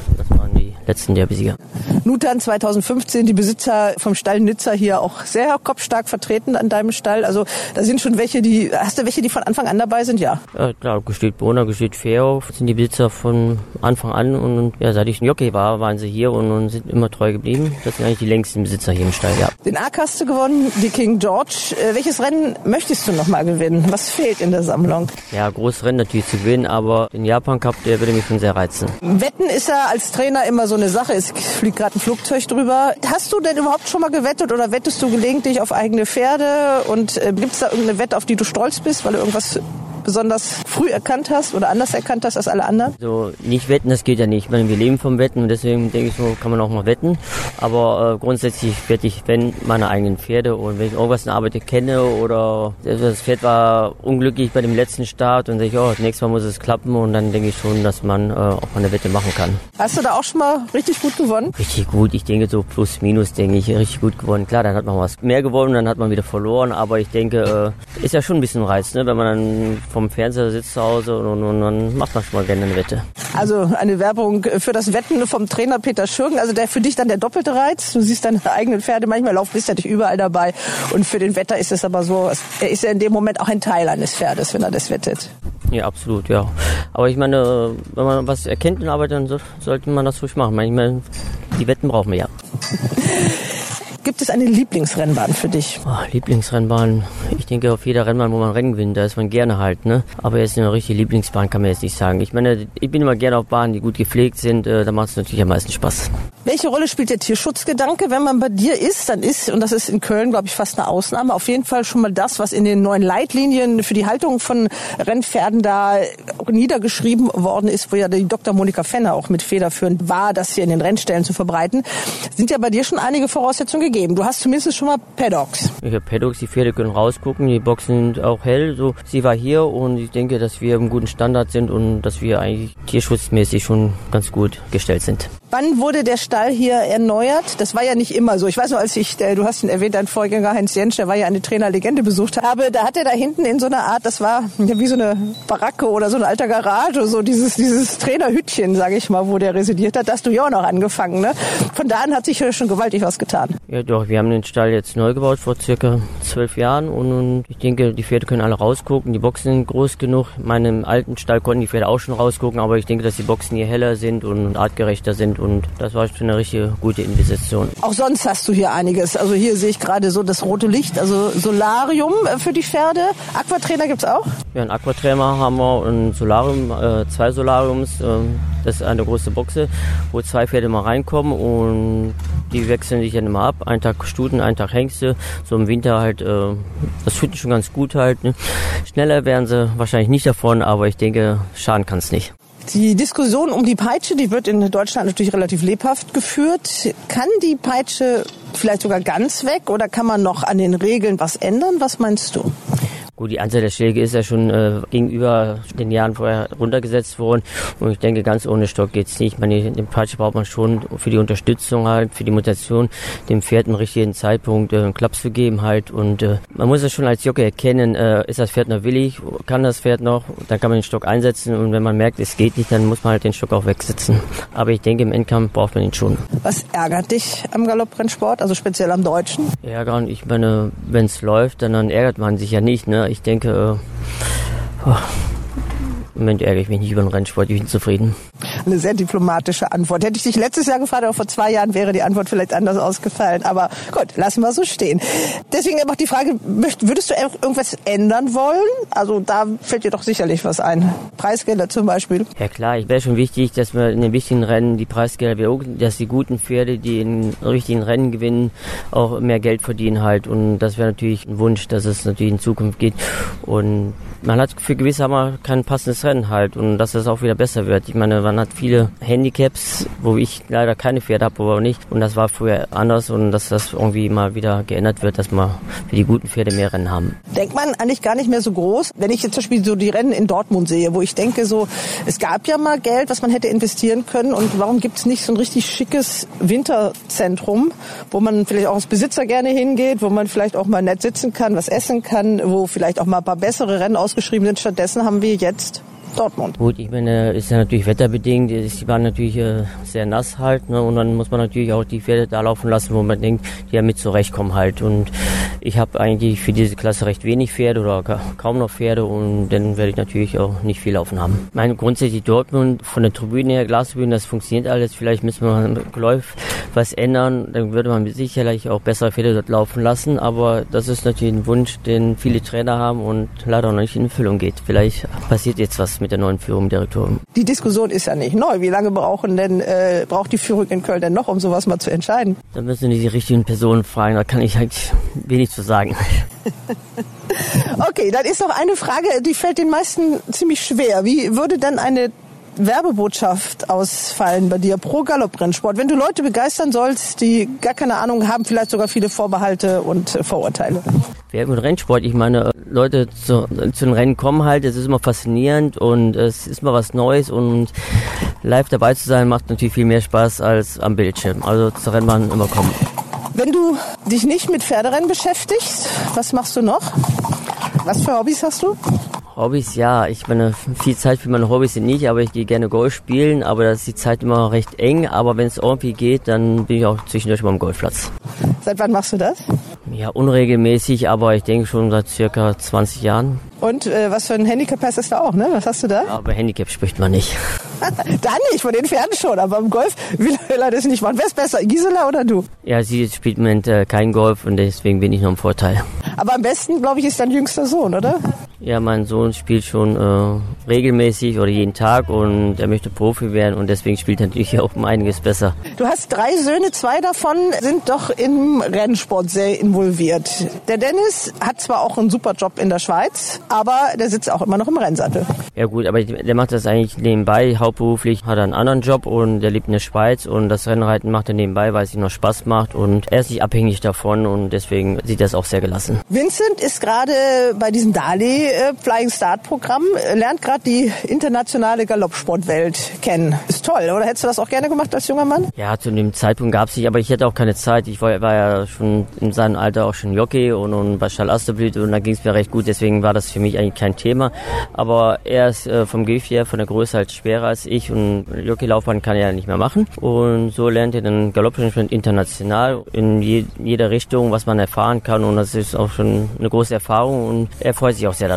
Speaker 7: Letzten Derbysieger.
Speaker 2: Nutan 2015, die Besitzer vom Stall Nizza hier auch sehr kopfstark vertreten an deinem Stall. Also da sind schon welche, die, hast du welche, die von Anfang an dabei sind? Ja.
Speaker 7: Ja, klar, Gestüt Bona, Gestüt Fairhof sind die Besitzer von Anfang an und ja, seit ich ein Jockey war, waren sie hier und, und, sind immer treu geblieben. Das sind eigentlich die längsten Besitzer hier im Stall, ja.
Speaker 2: Den hast du gewonnen, die King George. Äh, welches Rennen möchtest du nochmal gewinnen? Was fehlt in der Sammlung?
Speaker 7: Ja, großes Rennen natürlich zu gewinnen, aber den Japan Cup, der würde mich schon sehr reizen.
Speaker 2: Wetten ist ja als Trainer immer so eine Sache. Es fliegt gerade ein Flugzeug drüber. Hast du denn überhaupt schon mal gewettet oder wettest du gelegentlich auf eigene Pferde? Und äh, gibt es da irgendeine Wette, auf die du stolz bist, weil du irgendwas besonders früh erkannt hast oder anders erkannt hast als alle anderen?
Speaker 7: So, nicht wetten, das geht ja nicht. Ich meine, wir leben vom Wetten und deswegen denke ich so, kann man auch mal wetten. Aber äh, grundsätzlich wette ich, wenn meine eigenen Pferde und wenn ich irgendwas in der Arbeit kenne oder das Pferd war unglücklich bei dem letzten Start und sage ich, oh, nächstes Mal muss es klappen und dann denke ich schon, dass man äh, auch mal eine Wette machen kann.
Speaker 2: Hast du da auch schon mal richtig gut gewonnen?
Speaker 7: Richtig gut, ich denke so plus minus, denke ich, richtig gut gewonnen. Klar, dann hat man was mehr gewonnen, dann hat man wieder verloren, aber ich denke, äh, ist ja schon ein bisschen Reiz, ne? wenn man dann vom Fernseher sitzt zu Hause und, und, dann macht man schon mal gerne eine Wette.
Speaker 2: Also eine Werbung für das Wetten vom Trainer Peter Schürgen, also der für dich dann der doppelte Reiz. Du siehst deine eigenen Pferde manchmal laufen, bist ja nicht überall dabei. Und für den Wetter ist es aber so, er ist ja in dem Moment auch ein Teil eines Pferdes, wenn er das wettet.
Speaker 7: Ja, absolut, ja. Aber ich meine, wenn man was erkennt in Arbeit, dann sollte man das ruhig machen. Ich meine, die Wetten brauchen wir ja.
Speaker 2: Gibt es eine Lieblingsrennbahn für dich?
Speaker 7: Oh, Lieblingsrennbahn. Ich denke auf jeder Rennbahn, wo man Rennen gewinnt, da ist man gerne halt, ne? Aber jetzt eine richtige Lieblingsbahn kann man jetzt nicht sagen. Ich meine, ich bin immer gerne auf Bahnen, die gut gepflegt sind. Äh, da macht es natürlich am meisten Spaß.
Speaker 2: Welche Rolle spielt der Tierschutzgedanke, wenn man bei dir ist? Dann ist, und das ist in Köln, glaube ich, fast eine Ausnahme, auf jeden Fall schon mal das, was in den neuen Leitlinien für die Haltung von Rennpferden da niedergeschrieben worden ist, wo ja die Dr. Monika Fenner auch mit federführend war, das hier in den Rennstellen zu verbreiten. Sind ja bei dir schon einige Voraussetzungen gegeben. Du hast zumindest schon mal Paddocks.
Speaker 7: Ich habe Paddocks, die Pferde können rausgucken, die Boxen sind auch hell. So, sie war hier und ich denke, dass wir im guten Standard sind und dass wir eigentlich tierschutzmäßig schon ganz gut gestellt sind.
Speaker 2: Wann wurde der Stall hier erneuert? Das war ja nicht immer so. Ich weiß noch, als ich, äh, du hast ihn erwähnt, dein Vorgänger Heinz Jentsch, der war ja eine Trainerlegende besucht habe, da hat er da hinten in so einer Art, das war wie so eine Baracke oder so ein alter Garage, so dieses, dieses Trainerhütchen, sage ich mal, wo der residiert hat. Da hast du ja auch noch angefangen, ne? Von da an hat sich schon gewaltig was getan.
Speaker 7: Ja doch, wir haben den Stall jetzt neu gebaut vor circa zwölf Jahren und, und ich denke, die Pferde können alle rausgucken. Die Boxen sind groß genug. In meinem alten Stall konnten die Pferde auch schon rausgucken, aber ich denke, dass die Boxen hier heller sind und artgerechter sind und das war schon eine richtig gute Investition.
Speaker 2: Auch sonst hast du hier einiges. Also hier sehe ich gerade so das rote Licht, also Solarium äh, für die Pferde. Aquatrainer gibt es auch?
Speaker 7: Ja, ein Aquatrainer haben wir und Solarium, äh, zwei Solariums. Äh, das ist eine große Boxe, wo zwei Pferde mal reinkommen und die wechseln sich dann immer ab. Ein Tag Stuten, ein Tag Hengste. So im Winter halt, äh, das fühlt schon ganz gut halt. Ne? Schneller werden sie wahrscheinlich nicht davon, aber ich denke, schaden kann es nicht.
Speaker 2: Die Diskussion um die Peitsche, die wird in Deutschland natürlich relativ lebhaft geführt. Kann die Peitsche vielleicht sogar ganz weg oder kann man noch an den Regeln was ändern? Was meinst du?
Speaker 7: Gut, die Anzahl der Schläge ist ja schon äh, gegenüber den Jahren vorher runtergesetzt worden. Und ich denke, ganz ohne Stock geht's nicht. Ich meine, den Peitsche braucht man schon für die Unterstützung halt, für die Mutation, dem Pferd einen richtigen Zeitpunkt äh, einen Klapp zu geben halt. Und äh, man muss es schon als Jockey erkennen, äh, ist das Pferd noch willig, kann das Pferd noch, dann kann man den Stock einsetzen. Und wenn man merkt, es geht nicht, dann muss man halt den Stock auch wegsetzen. Aber ich denke, im Endkampf braucht man ihn schon.
Speaker 2: Was ärgert dich am Galopprennsport, also speziell am Deutschen?
Speaker 7: Ärgern, ich meine, wenn es läuft, dann, dann ärgert man sich ja nicht, ne? Ich denke, oh, im Moment ärgere ich mich nicht über den Rennsport, ich bin zufrieden.
Speaker 2: Eine sehr diplomatische Antwort. Hätte ich dich letztes Jahr gefragt, aber vor zwei Jahren wäre die Antwort vielleicht anders ausgefallen. Aber gut, lassen wir so stehen. Deswegen einfach die Frage, würdest du irgendwas ändern wollen? Also da fällt dir doch sicherlich was ein. Preisgelder zum Beispiel.
Speaker 7: Ja klar, ich wäre schon wichtig, dass wir in den wichtigen Rennen die Preisgelder dass die guten Pferde, die in richtigen Rennen gewinnen, auch mehr Geld verdienen halt. Und das wäre natürlich ein Wunsch, dass es natürlich in Zukunft geht. Und man hat für gewisse haben kein passendes Rennen halt und dass es auch wieder besser wird. Ich meine, man hat viele Handicaps, wo ich leider keine Pferde habe, aber nicht. Und das war früher anders und dass das irgendwie mal wieder geändert wird, dass wir für die guten Pferde mehr Rennen haben.
Speaker 2: Denkt man eigentlich gar nicht mehr so groß, wenn ich jetzt zum Beispiel so die Rennen in Dortmund sehe, wo ich denke so, es gab ja mal Geld, was man hätte investieren können und warum gibt es nicht so ein richtig schickes Winterzentrum, wo man vielleicht auch als Besitzer gerne hingeht, wo man vielleicht auch mal nett sitzen kann, was essen kann, wo vielleicht auch mal ein paar bessere Rennen ausgeschrieben sind. Stattdessen haben wir jetzt Dortmund.
Speaker 7: Gut, ich meine, ist ja natürlich wetterbedingt. Die waren natürlich äh, sehr nass halt. Ne? Und dann muss man natürlich auch die Pferde da laufen lassen, wo man denkt, die ja mit zurechtkommen halt. Und ich habe eigentlich für diese Klasse recht wenig Pferde oder kaum noch Pferde und dann werde ich natürlich auch nicht viel laufen haben. Ich meine, grundsätzlich Dortmund von der Tribüne her, Glastribüne, das funktioniert alles. Vielleicht müssen wir Läuf was ändern. Dann würde man sicherlich auch bessere Pferde dort laufen lassen. Aber das ist natürlich ein Wunsch, den viele Trainer haben und leider noch nicht in Erfüllung geht. Vielleicht passiert jetzt was mit der neuen Führung Direktoren.
Speaker 2: Die Diskussion ist ja nicht neu. Wie lange brauchen denn, äh, braucht die Führung in Köln denn noch, um sowas mal zu entscheiden?
Speaker 7: Da müssen die richtigen Personen fragen. Da kann ich eigentlich wenig zu sagen.
Speaker 2: okay, dann ist noch eine Frage, die fällt den meisten ziemlich schwer. Wie würde denn eine Werbebotschaft ausfallen bei dir pro Galopprennsport? Wenn du Leute begeistern sollst, die gar keine Ahnung haben, vielleicht sogar viele Vorbehalte und Vorurteile.
Speaker 7: Werbung und Rennsport, ich meine, Leute zu, zu den Rennen kommen halt, es ist immer faszinierend und es ist immer was Neues und live dabei zu sein macht natürlich viel mehr Spaß als am Bildschirm. Also zur Rennbahn immer kommen.
Speaker 2: Wenn du dich nicht mit Pferderennen beschäftigst, was machst du noch? Was für Hobbys hast du?
Speaker 7: Hobbys, ja. Ich meine, viel Zeit für meine Hobbys sind nicht, aber ich gehe gerne Golf spielen, aber da ist die Zeit immer recht eng. Aber wenn es irgendwie geht, dann bin ich auch zwischendurch mal am Golfplatz.
Speaker 2: Seit wann machst du das?
Speaker 7: Ja, unregelmäßig, aber ich denke schon seit circa 20 Jahren.
Speaker 2: Und äh, was für ein Handicap hast du da auch, ne? Was hast du da?
Speaker 7: Aber Handicap spricht man nicht.
Speaker 2: Dann nicht, von den Pferden schon, aber im Golf will er das nicht machen. Wer ist besser, Gisela oder du?
Speaker 7: Ja, sie spielt im Moment äh, kein Golf und deswegen bin ich noch im Vorteil.
Speaker 2: Aber am besten, glaube ich, ist dein jüngster Sohn, oder?
Speaker 7: Ja, mein Sohn spielt schon äh, regelmäßig oder jeden Tag und er möchte Profi werden und deswegen spielt er natürlich auch um einiges besser.
Speaker 2: Du hast drei Söhne, zwei davon sind doch im Rennsport sehr involviert. Der Dennis hat zwar auch einen super Job in der Schweiz, aber der sitzt auch immer noch im Rennsattel.
Speaker 7: Ja gut, aber der macht das eigentlich nebenbei. Hauptberuflich hat er einen anderen Job und der lebt in der Schweiz und das Rennreiten macht er nebenbei, weil es ihm noch Spaß macht und er ist nicht abhängig davon und deswegen sieht er es auch sehr gelassen.
Speaker 2: Vincent ist gerade bei diesem Dali äh, Flying Start Programm, lernt gerade die internationale Galoppsportwelt kennen. Ist toll, oder hättest du das auch gerne gemacht als junger Mann?
Speaker 7: Ja, zu dem Zeitpunkt gab es nicht, aber ich hatte auch keine Zeit. Ich war, war, ja schon in seinem Alter auch schon Jockey und, und bei Schall Asterblüte und da ging es mir recht gut, deswegen war das für mich eigentlich kein Thema. Aber er ist äh, vom Gewicht her, von der Größe halt schwerer als ich und Jockeylaufbahn kann er ja nicht mehr machen. Und so lernt er dann Galoppmanagement international in je, jeder Richtung, was man erfahren kann und das ist auch schon eine große Erfahrung und er freut sich auch sehr darüber.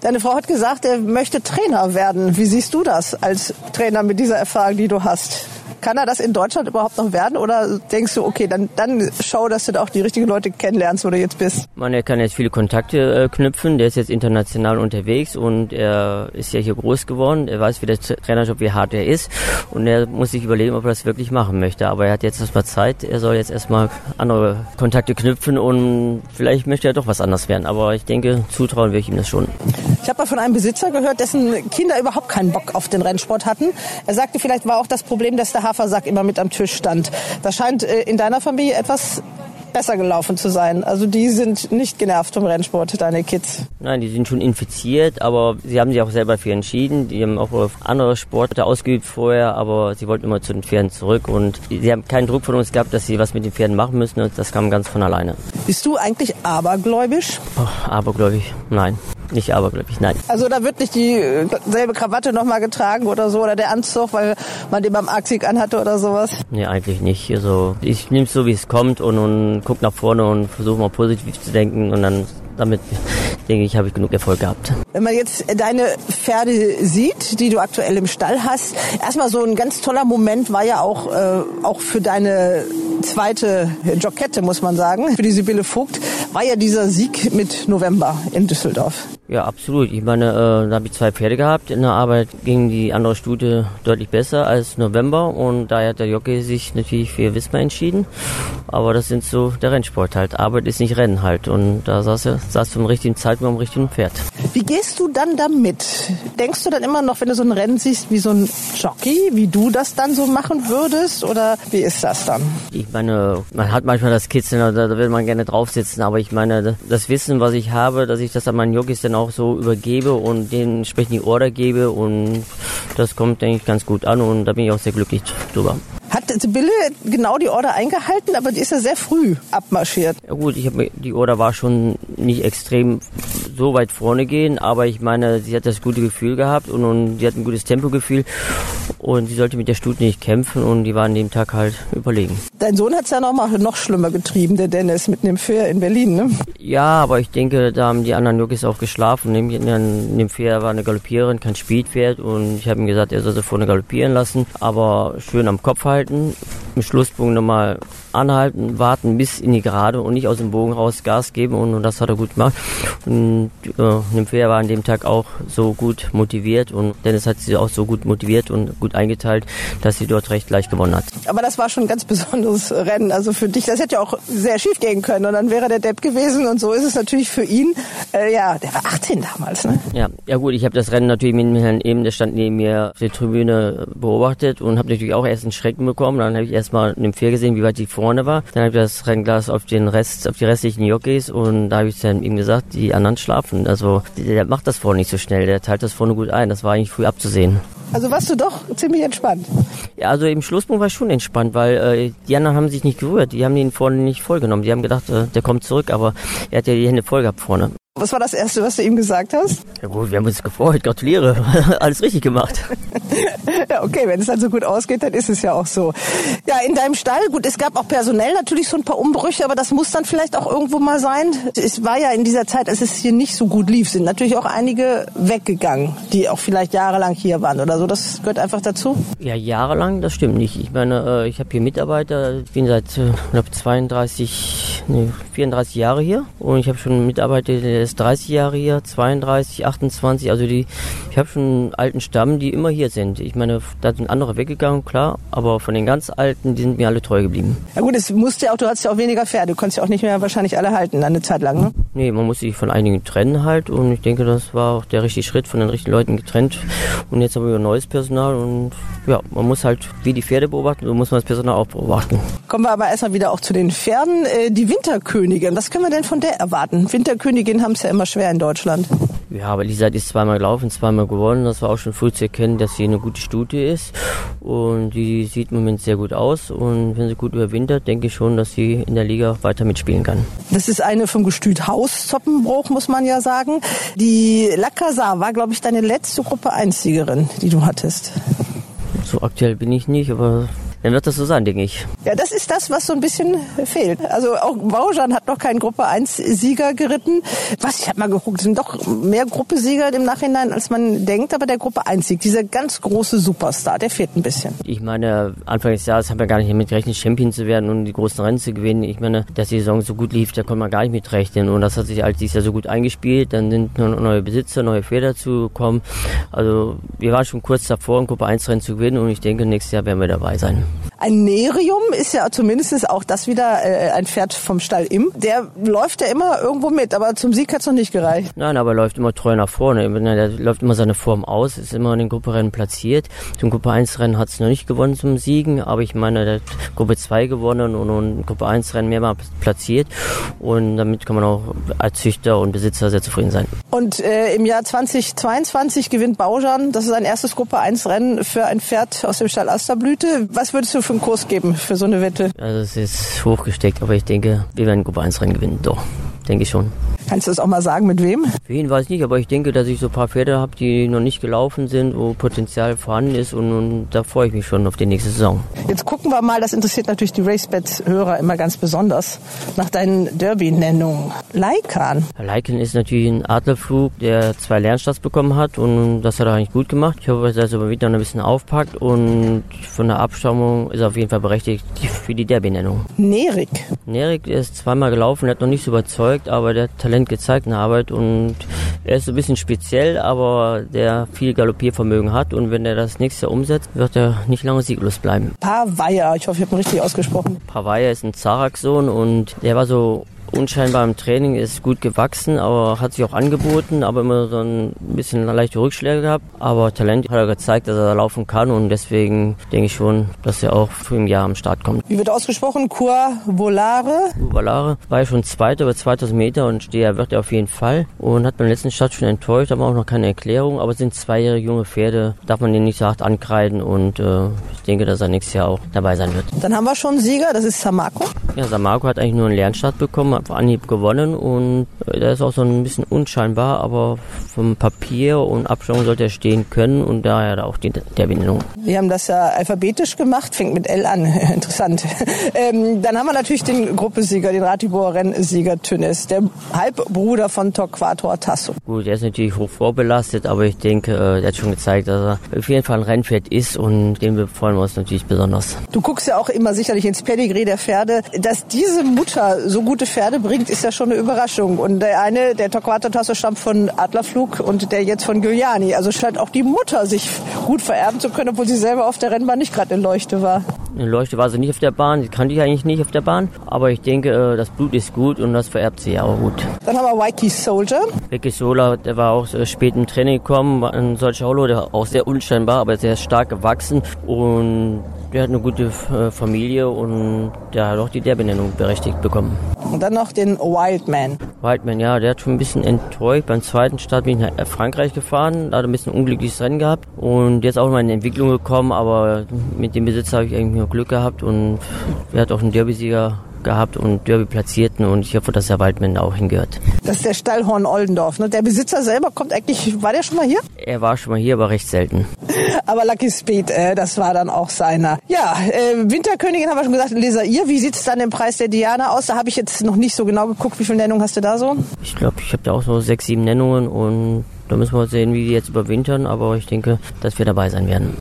Speaker 2: Deine Frau hat gesagt, er möchte Trainer werden. Wie siehst du das als Trainer mit dieser Erfahrung, die du hast? Kann er das in Deutschland überhaupt noch werden oder denkst du, okay, dann, dann schau, dass du da auch die richtigen Leute kennenlernst, wo du jetzt bist?
Speaker 7: Man, er kann jetzt viele Kontakte äh, knüpfen, der ist jetzt international unterwegs und er ist ja hier groß geworden, er weiß, wie der Trainerjob, wie hart er ist und er muss sich überlegen, ob er das wirklich machen möchte. Aber er hat jetzt erstmal Zeit, er soll jetzt erstmal andere Kontakte knüpfen und vielleicht möchte er doch was anderes werden. Aber ich denke, zutrauen wir ihm das schon.
Speaker 2: Ich habe mal von einem Besitzer gehört, dessen Kinder überhaupt keinen Bock auf den Rennsport hatten. Er sagte, vielleicht war auch das Problem, dass der Hafersack immer mit am Tisch stand. Das scheint äh, in deiner Familie etwas besser gelaufen zu sein. Also die sind nicht genervt vom Rennsport, deine Kids.
Speaker 7: Nein, die sind schon infiziert, aber sie haben sich auch selber für entschieden. Die haben auch andere Sportarten ausgeübt vorher, aber sie wollten immer zu den Pferden zurück und sie haben keinen Druck von uns gehabt, dass sie was mit den Pferden machen müssen und das kam ganz von alleine.
Speaker 2: Bist du eigentlich abergläubisch?
Speaker 7: Oh, abergläubig? Nein. Nicht abergläubig, nein.
Speaker 2: Also da wird nicht dieselbe Krawatte nochmal getragen oder so oder der Anzug, weil man den beim Axig anhatte oder sowas?
Speaker 7: Nee, eigentlich nicht. Also ich nehme es so, wie es kommt und, und guck nach vorne und versuche mal positiv zu denken und dann damit denke ich, habe ich genug Erfolg gehabt.
Speaker 2: Wenn man jetzt deine Pferde sieht, die du aktuell im Stall hast, erstmal so ein ganz toller Moment war ja auch, äh, auch für deine zweite Jokette, muss man sagen, für die Sibylle Vogt, war ja dieser Sieg mit November in Düsseldorf.
Speaker 7: Ja, absolut. Ich meine, äh, da habe ich zwei Pferde gehabt. In der Arbeit ging die andere Stute deutlich besser als November und daher hat der Jockey sich natürlich für Wismar entschieden. Aber das sind so der Rennsport halt. Arbeit ist nicht Rennen halt und da saß er saß zum richtigen Zeitpunkt am richtigen Pferd.
Speaker 2: Wie gehst du dann damit? Denkst du dann immer noch, wenn du so ein Rennen siehst, wie so ein Jockey, wie du das dann so machen würdest oder wie ist das dann?
Speaker 7: Ich meine, man hat manchmal das Kitzeln, da, da will man gerne drauf sitzen, aber ich meine, das Wissen, was ich habe, dass ich das an meinen Jockeys dann auch so übergebe und denen entsprechend die Order gebe und das kommt, denke ich, ganz gut an und da bin ich auch sehr glücklich drüber.
Speaker 2: Hat Sibylle genau die Order eingehalten, aber die ist ja sehr früh abmarschiert.
Speaker 7: Ja gut, ich hab, die Order war schon nicht extrem so weit vorne gehen, aber ich meine, sie hat das gute Gefühl gehabt und, und sie hat ein gutes Tempogefühl und sie sollte mit der Stute nicht kämpfen und die war an dem Tag halt überlegen.
Speaker 2: Dein Sohn hat es ja noch mal noch schlimmer getrieben, der Dennis, mit dem Fair in Berlin, ne?
Speaker 7: Ja, aber ich denke, da haben die anderen Jockeys auch geschlafen. In dem Fair war eine Galoppiererin, kein Speedpferd und ich habe ihm gesagt, er soll sie vorne galoppieren lassen, aber schön am Kopf halten, im Schlusspunkt nochmal anhalten, warten bis in die Gerade und nicht aus dem Bogen raus Gas geben und, und das hat er gut gemacht. Und äh, Nymphea war an dem Tag auch so gut motiviert und Dennis hat sie auch so gut motiviert und gut eingeteilt, dass sie dort recht leicht gewonnen hat.
Speaker 2: Aber das war schon ein ganz besonderes Rennen. Also für dich, das hätte ja auch sehr schief gehen können und dann wäre der Depp gewesen und so ist es natürlich für ihn. Äh, ja, der war 18 damals, ne?
Speaker 7: Ja, ja gut, ich habe das Rennen natürlich mit Herrn Eben, der stand neben mir auf der Tribüne beobachtet und habe natürlich auch erst einen Schrecken bekommen. Dann habe ich erstmal Nymphea gesehen, wie weit die vorne war. Dann habe ich das Rennglas auf den Rest, auf die restlichen Jockeys und da habe ich dann ihm gesagt, die anderen schlafen. Also der macht das vorne nicht so schnell, der teilt das vorne gut ein. Das war eigentlich früh abzusehen.
Speaker 2: Also warst du doch ziemlich entspannt.
Speaker 7: Ja, also im Schlusspunkt war ich schon entspannt, weil äh, die anderen haben sich nicht gerührt. Die haben ihn vorne nicht vollgenommen. Die haben gedacht, äh, der kommt zurück, aber er hat ja die Hände voll gehabt vorne.
Speaker 2: Was war das Erste, was du ihm gesagt hast?
Speaker 7: Ja gut, wir haben uns gefreut. Gratuliere. Alles richtig gemacht.
Speaker 2: ja, okay, wenn es dann so gut ausgeht, dann ist es ja auch so. Ja, in deinem Stall, gut, es gab auch personell natürlich so ein paar Umbrüche, aber das muss dann vielleicht auch irgendwo mal sein. Es war ja in dieser Zeit, als es hier nicht so gut lief, sind natürlich auch einige weggegangen, die auch vielleicht jahrelang hier waren oder so. Das gehört einfach dazu.
Speaker 7: Ja, jahrelang, das stimmt nicht. Ich meine, äh, ich habe hier Mitarbeiter, ich bin seit äh, glaube 32, nee, 34 Jahre hier und ich habe schon Mitarbeiter, der ist 30 Jahre hier, 32, 28, also die, ich habe schon einen alten Stamm, die immer hier sind. Ich meine, da sind andere weggegangen, klar, aber von den ganz Alten, die sind mir alle treu geblieben.
Speaker 2: Ja gut, es musste auch, du hast ja auch weniger Pferde, du konntest ja auch nicht mehr wahrscheinlich alle halten, eine Zeit lang, ne?
Speaker 7: Nee, man muss sich von einigen trennen halt und ich denke, das war auch der richtige Schritt, von den richtigen Leuten getrennt und jetzt haben wir neues Personal und ja, man muss halt wie die Pferde beobachten, so muss man das Personal auch beobachten.
Speaker 2: Kommen wir aber erstmal wieder auch zu den Pferden. Äh, die Winterkönigin, was können wir denn von der erwarten? Winterkönigin haben es ja immer schwer in Deutschland.
Speaker 7: Ja, aber Lisa ist zweimal gelaufen, zweimal gewonnen. Das war auch schon früh zu erkennen, dass sie eine gute Studie ist. Und die sieht im Moment sehr gut aus. Und wenn sie gut überwintert, denke ich schon, dass sie in der Liga weiter mitspielen kann.
Speaker 2: Das ist eine vom Gestüt Haus Zoppenbruch, muss man ja sagen. Die Lacazar war, glaube ich, deine letzte Gruppe 1-Siegerin, die du hattest.
Speaker 7: So aktuell bin ich nicht, aber dann wird das so sein, denke ich.
Speaker 2: Ja, das ist das, was so ein bisschen fehlt. Also auch Baujan hat noch keinen Gruppe 1 Sieger geritten. Was, ich habe mal geguckt, sind doch mehr Gruppesieger im Nachhinein, als man denkt, aber der Gruppe 1 Sieg, dieser ganz große Superstar, der fehlt ein bisschen.
Speaker 7: Ich meine, Anfang des Jahres haben wir gar nicht damit gerechnet, Champion zu werden und die großen Rennen zu gewinnen. Ich meine, dass die Saison so gut lief, da konnte man gar nicht mit rechnen und das hat sich als dieses Jahr so gut eingespielt. Dann sind neue Besitzer, neue Pferde dazugekommen. Also wir waren schon kurz davor, ein Gruppe 1 Rennen zu gewinnen und ich denke, nächstes Jahr werden wir dabei sein.
Speaker 2: Ein Nerium ist ja zumindest auch das wieder äh, ein Pferd vom Stall im. Der läuft ja immer irgendwo mit, aber zum Sieg hat es noch nicht gereicht.
Speaker 7: Nein, aber er läuft immer treu nach vorne. Der läuft immer seine Form aus, ist immer in den Grupperennen platziert. Zum Gruppe 1 Rennen hat es noch nicht gewonnen zum Siegen, aber ich meine, der hat Gruppe 2 gewonnen und, und Gruppe 1 Rennen mehrmals platziert. Und damit kann man auch als Züchter und Besitzer sehr zufrieden sein.
Speaker 2: Und äh, im Jahr 2022 gewinnt Baujan. Das ist ein erstes Gruppe 1 Rennen für ein Pferd aus dem Stall Asterblüte. Was würdest du für einen Kurs geben für so eine Wette?
Speaker 7: Also es ist hochgesteckt, aber ich denke, wir werden Gruppe 1 Rennen gewinnen. Doch, denke ich schon.
Speaker 2: Kannst du das auch mal sagen, mit wem?
Speaker 7: Wen weiß ich nicht, aber ich denke, dass ich so ein paar Pferde habe, die noch nicht gelaufen sind, wo Potenzial vorhanden ist und, und da freue ich mich schon auf die nächste Saison.
Speaker 2: Jetzt gucken wir mal, das interessiert natürlich die RaceBet-Hörer immer ganz besonders, nach deinen Derby-Nennungen. Leikan.
Speaker 7: Leikan ist natürlich ein Adlerflug, der zwei Lernstarts bekommen hat und das hat er eigentlich gut gemacht. Ich hoffe, dass er es aber wieder ein bisschen aufpackt und von der Abstammung ist er auf jeden Fall berechtigt für die Derby-Nennung.
Speaker 2: Nerik.
Speaker 7: Nerik ist zweimal gelaufen, der hat noch nicht so überzeugt, aber der hat Talent gezeigt in der Arbeit und er ist ein bisschen speziell, aber der viel Galoppiervermögen hat und wenn er das nächste Jahr umsetzt, wird er nicht lange sieglos bleiben.
Speaker 2: Pavaya, ich hoffe, ich habe ihn richtig ausgesprochen.
Speaker 7: Pavaya ist ein Zarak-Sohn und der war so unscheinbar im Training, ist gut gewachsen, aber hat sich auch angeboten, aber immer so ein bisschen leichte Rückschläge gehabt. Aber Talent hat er gezeigt, dass er laufen kann und deswegen denke ich schon, dass er auch für im Jahr am Start kommt.
Speaker 2: Wie wird ausgesprochen? Cua Volare?
Speaker 7: Volare war ja schon Zweiter über 2000 Meter und Steher wird er auf jeden Fall und hat beim letzten Start schon enttäuscht, aber auch noch keine Erklärung. Aber es sind zweijährige junge Pferde, darf man den nicht so hart ankreiden und äh, ich denke, dass er nächstes Jahr auch dabei sein wird.
Speaker 2: Dann haben wir schon einen Sieger, das ist Samako.
Speaker 7: Ja, Samako hat eigentlich nur einen Lernstart bekommen, auf Anhieb gewonnen und der ist auch so ein bisschen unscheinbar, aber vom Papier und Abstimmung sollte er stehen können und daher auch die, der Benennung.
Speaker 2: Wir haben das ja alphabetisch gemacht, fängt mit L an, interessant. Ähm, dann haben wir natürlich den Gruppesieger, den Ratibor Rennsieger Tünnes, der Halbbruder von Torquator Tasso.
Speaker 7: Gut, der ist natürlich hoch vorbelastet, aber ich denke, äh, der hat schon gezeigt, dass er auf jeden Fall ein Rennpferd ist und den freuen wir uns natürlich besonders.
Speaker 2: Du guckst ja auch immer sicherlich ins Pedigree der Pferde. Dass diese Mutter so gute Pferde bringt, ist ja schon eine Überraschung. Und der eine, der Torquato Tasso, stammt von Adlerflug und der jetzt von Giuliani. Also scheint auch die Mutter sich gut vererben zu können, obwohl sie selber auf der Rennbahn nicht gerade eine Leuchte war.
Speaker 7: Eine Leuchte war sie nicht auf der Bahn, die kannte ich eigentlich nicht auf der Bahn. Aber ich denke, äh, das Blut ist gut und das vererbt sie ja auch gut.
Speaker 2: Dann haben wir Waiki Soldier.
Speaker 7: Waiki Sola, der war auch spät im Training gekommen, war ein solcher Holo, der auch sehr unscheinbar, aber sehr stark gewachsen und der hat eine gute Familie und der hat auch die Derbenennung berechtigt bekommen.
Speaker 2: Und dann noch den Wildman.
Speaker 7: Wildman, ja, der hat schon ein bisschen enttäuscht. Beim zweiten Start bin ich nach Frankreich gefahren, da hat er ein bisschen unglückliches Rennen gehabt und jetzt auch mal in Entwicklung gekommen, aber mit dem Besitzer habe ich irgendwie nur Glück gehabt und er hat auch einen Derby-Sieger gehabt und Derby platzierten und ich hoffe, dass der Waldmann auch hingehört.
Speaker 2: Das ist der Stallhorn Oldendorf. Ne? Der Besitzer selber kommt eigentlich, war der schon mal hier?
Speaker 7: Er war schon mal hier, aber recht selten.
Speaker 2: aber Lucky Speed, äh, das war dann auch seiner. Ja, äh, Winterkönigin haben wir schon gesagt, Leser ihr, wie sieht es dann im Preis der Diana aus? Da habe ich jetzt noch nicht so genau geguckt, wie viele Nennungen hast du da so?
Speaker 7: Ich glaube, ich habe da auch so sechs, sieben Nennungen und da müssen wir sehen, wie die jetzt überwintern, aber ich denke, dass wir dabei sein werden.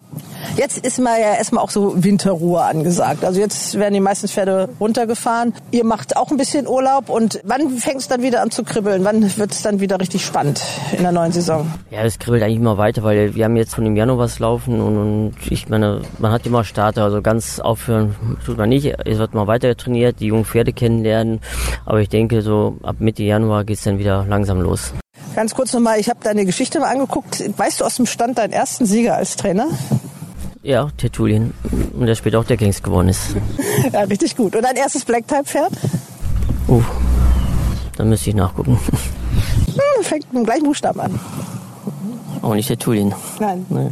Speaker 2: Jetzt ist mal ja erstmal auch so Winterruhe angesagt. Also jetzt werden die meisten Pferde runtergefahren. Ihr macht auch ein bisschen Urlaub und wann fängt es dann wieder an zu kribbeln? Wann wird es dann wieder richtig spannend in der neuen Saison?
Speaker 7: Ja, es kribbelt eigentlich immer weiter, weil wir haben jetzt von dem Januar was laufen und, und ich meine, man hat immer Starter, also ganz aufhören tut man nicht. Es wird mal weiter trainiert, die jungen Pferde kennenlernen, aber ich denke so ab Mitte Januar geht es dann wieder langsam los.
Speaker 2: Ganz kurz nochmal, ich habe deine Geschichte mal angeguckt. Weißt du aus dem Stand deinen ersten Sieger als Trainer?
Speaker 7: Ja, Tertulien. Und der später auch der Kings geworden ist.
Speaker 2: ja, richtig gut. Und dein erstes Black-Type-Pferd?
Speaker 7: Uh, da müsste ich nachgucken.
Speaker 2: Hm, fängt mit dem gleichen Buchstaben an.
Speaker 7: Auch nicht Tertulien.
Speaker 2: Nein.
Speaker 7: Nee.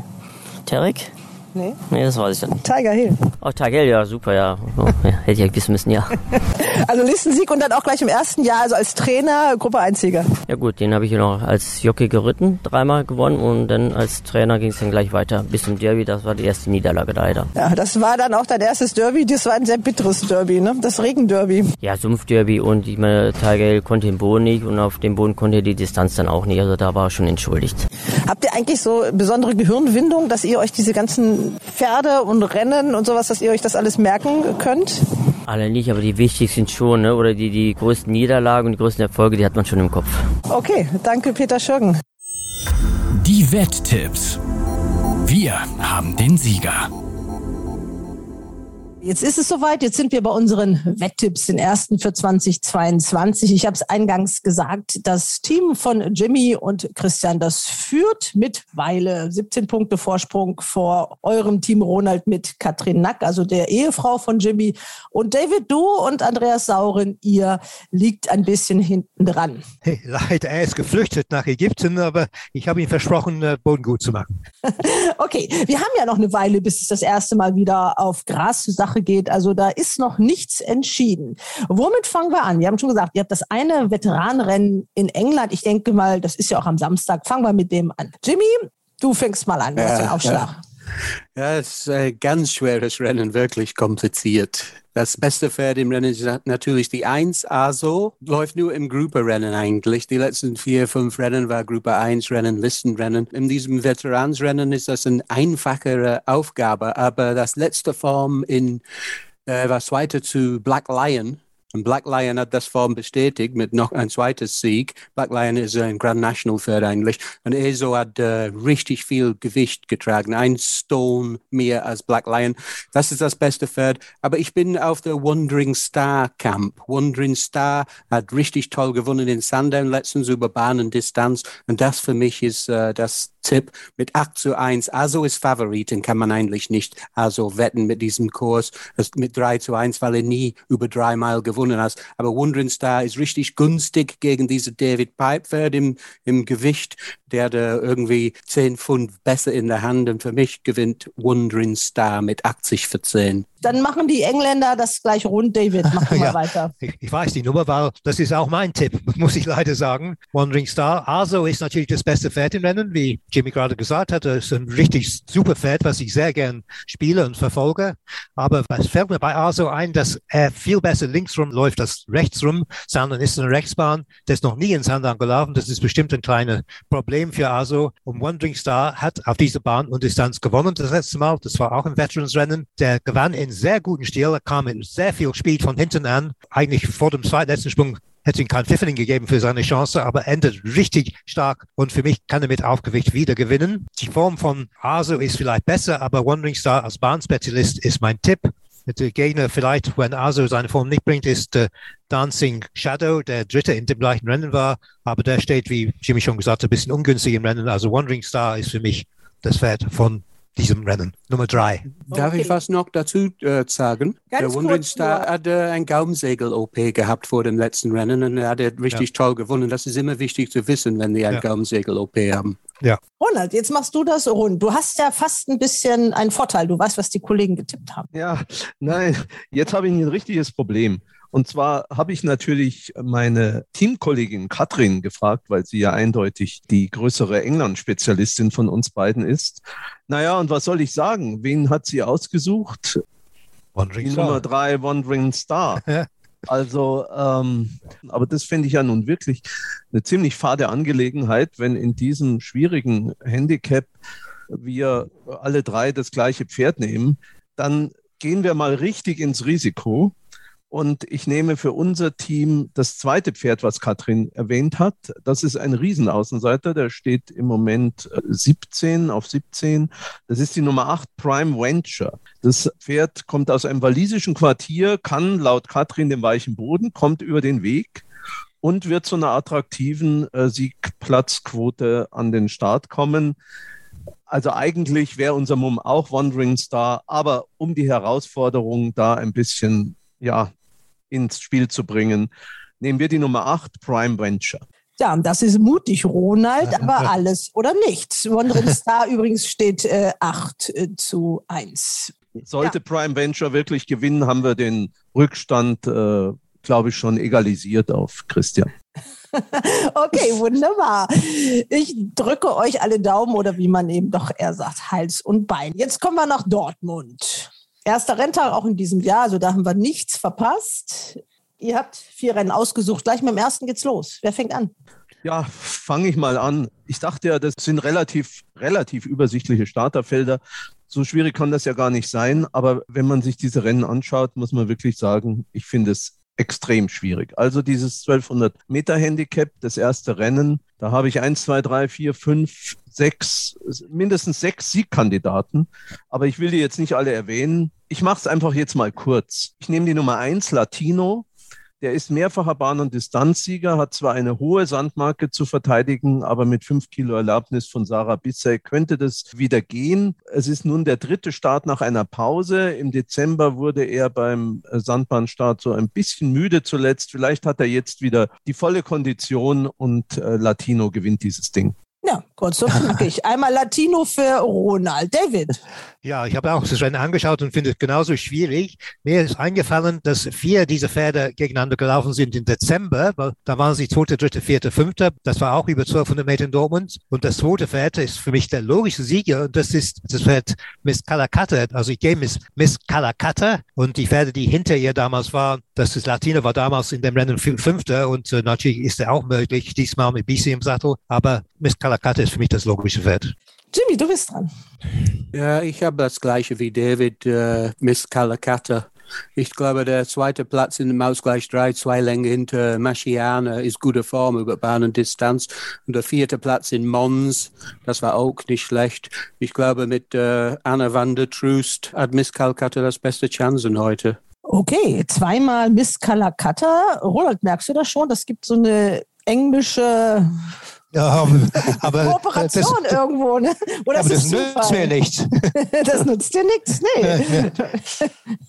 Speaker 7: Terek?
Speaker 2: Nee.
Speaker 7: Nee, das weiß ich dann.
Speaker 2: Tiger Hill.
Speaker 7: Oh, Tiger Hill, ja, super, ja. Oh, ja hätte ich wissen müssen, ja.
Speaker 2: also Listensieg und dann auch gleich im ersten Jahr, also als Trainer, Gruppe 1-Sieger.
Speaker 7: Ja gut, den habe ich ja noch als Jockey geritten, dreimal gewonnen und dann als Trainer ging es dann gleich weiter bis zum Derby. Das war die erste Niederlage leider.
Speaker 2: Ja, das war dann auch dein erstes Derby. Das war ein sehr bitteres Derby, ne? Das Regenderby.
Speaker 7: Ja, Sumpfderby und ich meine, Tiger Hill konnte den Boden nicht und auf dem Boden konnte er die Distanz dann auch nicht. Also da war er schon entschuldigt.
Speaker 2: Habt ihr eigentlich so besondere Gehirnwindung, dass ihr euch diese ganzen Pferde und Rennen und sowas, dass ihr euch das alles merken könnt?
Speaker 7: Alle nicht, aber die wichtigsten schon, ne? oder die, die größten Niederlagen und die größten Erfolge, die hat man schon im Kopf.
Speaker 2: Okay, danke Peter Schürgen.
Speaker 1: Die Wetttipps. Wir haben den Sieger.
Speaker 2: Jetzt ist es soweit. Jetzt sind wir bei unseren Wetttipps, den ersten für 2022. Ich habe es eingangs gesagt, das Team von Jimmy und Christian, das führt mittlerweile 17 Punkte Vorsprung vor eurem Team Ronald mit Katrin Nack, also der Ehefrau von Jimmy. Und David, du und Andreas Sauren, ihr liegt ein bisschen hinten dran.
Speaker 4: Hey, leider, er ist geflüchtet nach Ägypten, aber ich habe ihm versprochen, äh, Boden gut zu machen.
Speaker 2: okay, wir haben ja noch eine Weile, bis es das erste Mal wieder auf Gras zur Sache geht. Also da ist noch nichts entschieden. Womit fangen wir an? Wir haben schon gesagt, ihr habt das eine Veteranenrennen in England. Ich denke mal, das ist ja auch am Samstag. Fangen wir mit dem an. Jimmy, du fängst mal an. Du hast den Aufschlag.
Speaker 3: Ja. Ja, es ist ein ganz schweres Rennen, wirklich kompliziert. Das beste Pferd im Rennen ist natürlich die 1 ASO. Läuft nur im Grupperennen eigentlich. Die letzten vier, fünf Rennen war Gruppe 1 Rennen, Listenrennen. In diesem Veteransrennen ist das eine einfachere Aufgabe. Aber das letzte Form in, äh, war zweite zu Black Lion und Black Lion hat das Form bestätigt mit noch ein zweites Sieg. Black Lion ist ein Grand National eigentlich. Und ESO hat äh, richtig viel Gewicht getragen. Ein Stone mehr als Black Lion. Das ist das beste Pferd. Aber ich bin auf der Wandering Star Camp. Wandering Star hat richtig toll gewonnen in Sundown letztens über Bahn und Distanz. Und das für mich ist äh, das Tipp mit 8 zu 1. Also ist Favoriten, kann man eigentlich nicht also wetten mit diesem Kurs. Mit 3 zu 1, weil er nie über dreimal gewonnen hat. Aber Wandering Star ist richtig günstig gegen diese David Pipe im, im Gewicht. Der da irgendwie 10 Pfund besser in der Hand. Und für mich gewinnt Wandering Star mit 80 für 10.
Speaker 2: Dann machen die Engländer das gleich rund, David. Mach mal ja, weiter.
Speaker 4: Ich, ich, weiß die Nummer, weil das ist auch mein Tipp, muss ich leider sagen. Wandering Star. Also ist natürlich das beste Pferd im Rennen, wie Jimmy gerade gesagt hat. Das ist ein richtig super Pferd, was ich sehr gern spiele und verfolge. Aber es fällt mir bei Aso ein, dass er viel besser links rum läuft als rechts rum. Sandern ist eine Rechtsbahn. Der ist noch nie in Sandern gelaufen. Das ist bestimmt ein kleines Problem für Aso. Und Wandering Star hat auf dieser Bahn und Distanz gewonnen das letzte Mal. Das war auch ein Veterans-Rennen. Der gewann in sehr guten Stil. Er kam mit sehr viel Speed von hinten an. Eigentlich vor dem zweitletzten Sprung hätte ihm kein Pfifferling gegeben für seine Chance, aber endet richtig stark und für mich kann er mit Aufgewicht wieder gewinnen. Die Form von Aso ist vielleicht besser, aber Wandering Star als Bahnspezialist ist mein Tipp. Der Gegner vielleicht, wenn Aso seine Form nicht bringt, ist äh, Dancing Shadow, der dritte in dem gleichen Rennen war, aber der steht, wie Jimmy schon gesagt hat, ein bisschen ungünstig im Rennen. Also Wandering Star ist für mich das Pferd von diesem Rennen. Nummer drei.
Speaker 3: Darf okay. ich was noch dazu äh, sagen? Ganz der Wandering Star hat äh, ein Gaumensegel-OP gehabt vor dem letzten Rennen und er hat richtig ja. toll gewonnen. Das ist immer wichtig zu wissen, wenn die ein ja. Gaumensegel-OP haben.
Speaker 2: Ja. Ronald, jetzt machst du das rund. Du hast ja fast ein bisschen einen Vorteil. Du weißt, was die Kollegen getippt haben.
Speaker 5: Ja, nein, jetzt habe ich ein richtiges Problem. Und zwar habe ich natürlich meine Teamkollegin Katrin gefragt, weil sie ja eindeutig die größere England-Spezialistin von uns beiden ist. Naja, und was soll ich sagen? Wen hat sie ausgesucht?
Speaker 4: Wandering
Speaker 5: die
Speaker 4: Star.
Speaker 5: Nummer drei Wandering Star. Also, ähm, aber das finde ich ja nun wirklich eine ziemlich fade Angelegenheit, wenn in diesem schwierigen Handicap wir alle drei das gleiche Pferd nehmen, dann gehen wir mal richtig ins Risiko. Und ich nehme für unser Team das zweite Pferd, was Katrin erwähnt hat. Das ist ein Riesenaußenseiter, der steht im Moment äh, 17 auf 17. Das ist die Nummer 8 Prime Venture. Das Pferd kommt aus einem walisischen Quartier, kann laut Katrin den weichen Boden, kommt über den Weg und wird zu einer attraktiven äh, Siegplatzquote an den Start kommen. Also eigentlich wäre unser Mumm auch Wandering Star, aber um die Herausforderung da ein bisschen ja, ins Spiel zu bringen, nehmen wir die Nummer 8, Prime Venture.
Speaker 2: Ja, das ist mutig, Ronald, aber alles oder nichts. Wandering Star übrigens steht äh, 8 äh, zu 1.
Speaker 5: Sollte Prime Venture wirklich gewinnen, haben wir den Rückstand, äh, glaube ich, schon egalisiert auf Christian.
Speaker 2: Okay, wunderbar. Ich drücke euch alle Daumen oder wie man eben doch eher sagt, Hals und Bein. Jetzt kommen wir nach Dortmund. Erster Renntag auch in diesem Jahr, also da haben wir nichts verpasst. Ihr habt vier Rennen ausgesucht. Gleich mit dem ersten geht's los. Wer fängt an?
Speaker 5: Ja, fange ich mal an. Ich dachte ja, das sind relativ, relativ übersichtliche Starterfelder. So schwierig kann das ja gar nicht sein. Aber wenn man sich diese Rennen anschaut, muss man wirklich sagen, ich finde es extrem schwierig. Also dieses 1200 Meter Handicap, das erste Rennen, da habe ich eins, zwei, drei, vier, fünf, sechs, mindestens sechs Siegkandidaten. Aber ich will die jetzt nicht alle erwähnen. Ich mache es einfach jetzt mal kurz. Ich nehme die Nummer eins, Latino. Der ist mehrfacher Bahn- und Distanzsieger, hat zwar eine hohe Sandmarke zu verteidigen, aber mit fünf Kilo Erlaubnis von Sarah Bissey könnte das wieder gehen. Es ist nun der dritte Start nach einer Pause. Im Dezember wurde er beim Sandbahnstart so ein bisschen müde zuletzt. Vielleicht hat er jetzt wieder die volle Kondition und äh, Latino gewinnt dieses Ding.
Speaker 2: Ja, kurz und knackig. Einmal Latino für Ronald. David.
Speaker 4: Ja, ich habe auch das Rennen angeschaut und finde es genauso schwierig. Mir ist eingefallen, dass vier dieser Pferde gegeneinander gelaufen sind im Dezember. Weil da waren sie zweite, dritte, vierte, fünfte. Das war auch über 1200 Meter in Dortmund. Und das zweite Pferd ist für mich der logische Sieger. Und das ist das Pferd Miss Calacata. Also ich gehe Miss, Miss Calacata. Und die Pferde, die hinter ihr damals waren, das ist Latino, war damals in dem Rennen fünfter. Und äh, natürlich ist er auch möglich, diesmal mit BC im Sattel. Aber Miss Calacata ist für mich das logische Pferd.
Speaker 2: Jimmy, du bist dran.
Speaker 3: Ja, ich habe das gleiche wie David, äh, Miss Calacata. Ich glaube, der zweite Platz in dem Ausgleich 3, zwei Länge hinter Maschiana, ist gute Form über Bahn und Distanz. Und der vierte Platz in Mons, das war auch nicht schlecht. Ich glaube, mit äh, Anna van der Troost hat Miss Calcutta das beste Chancen heute.
Speaker 2: Okay, zweimal Miss Calacata. Ronald, merkst du das schon? Das gibt so eine englische
Speaker 4: ja, aber
Speaker 2: Kooperation
Speaker 4: das,
Speaker 2: irgendwo, ne? Oder
Speaker 4: aber das
Speaker 2: es
Speaker 4: nützt mir nichts.
Speaker 2: das nützt dir nichts, nee.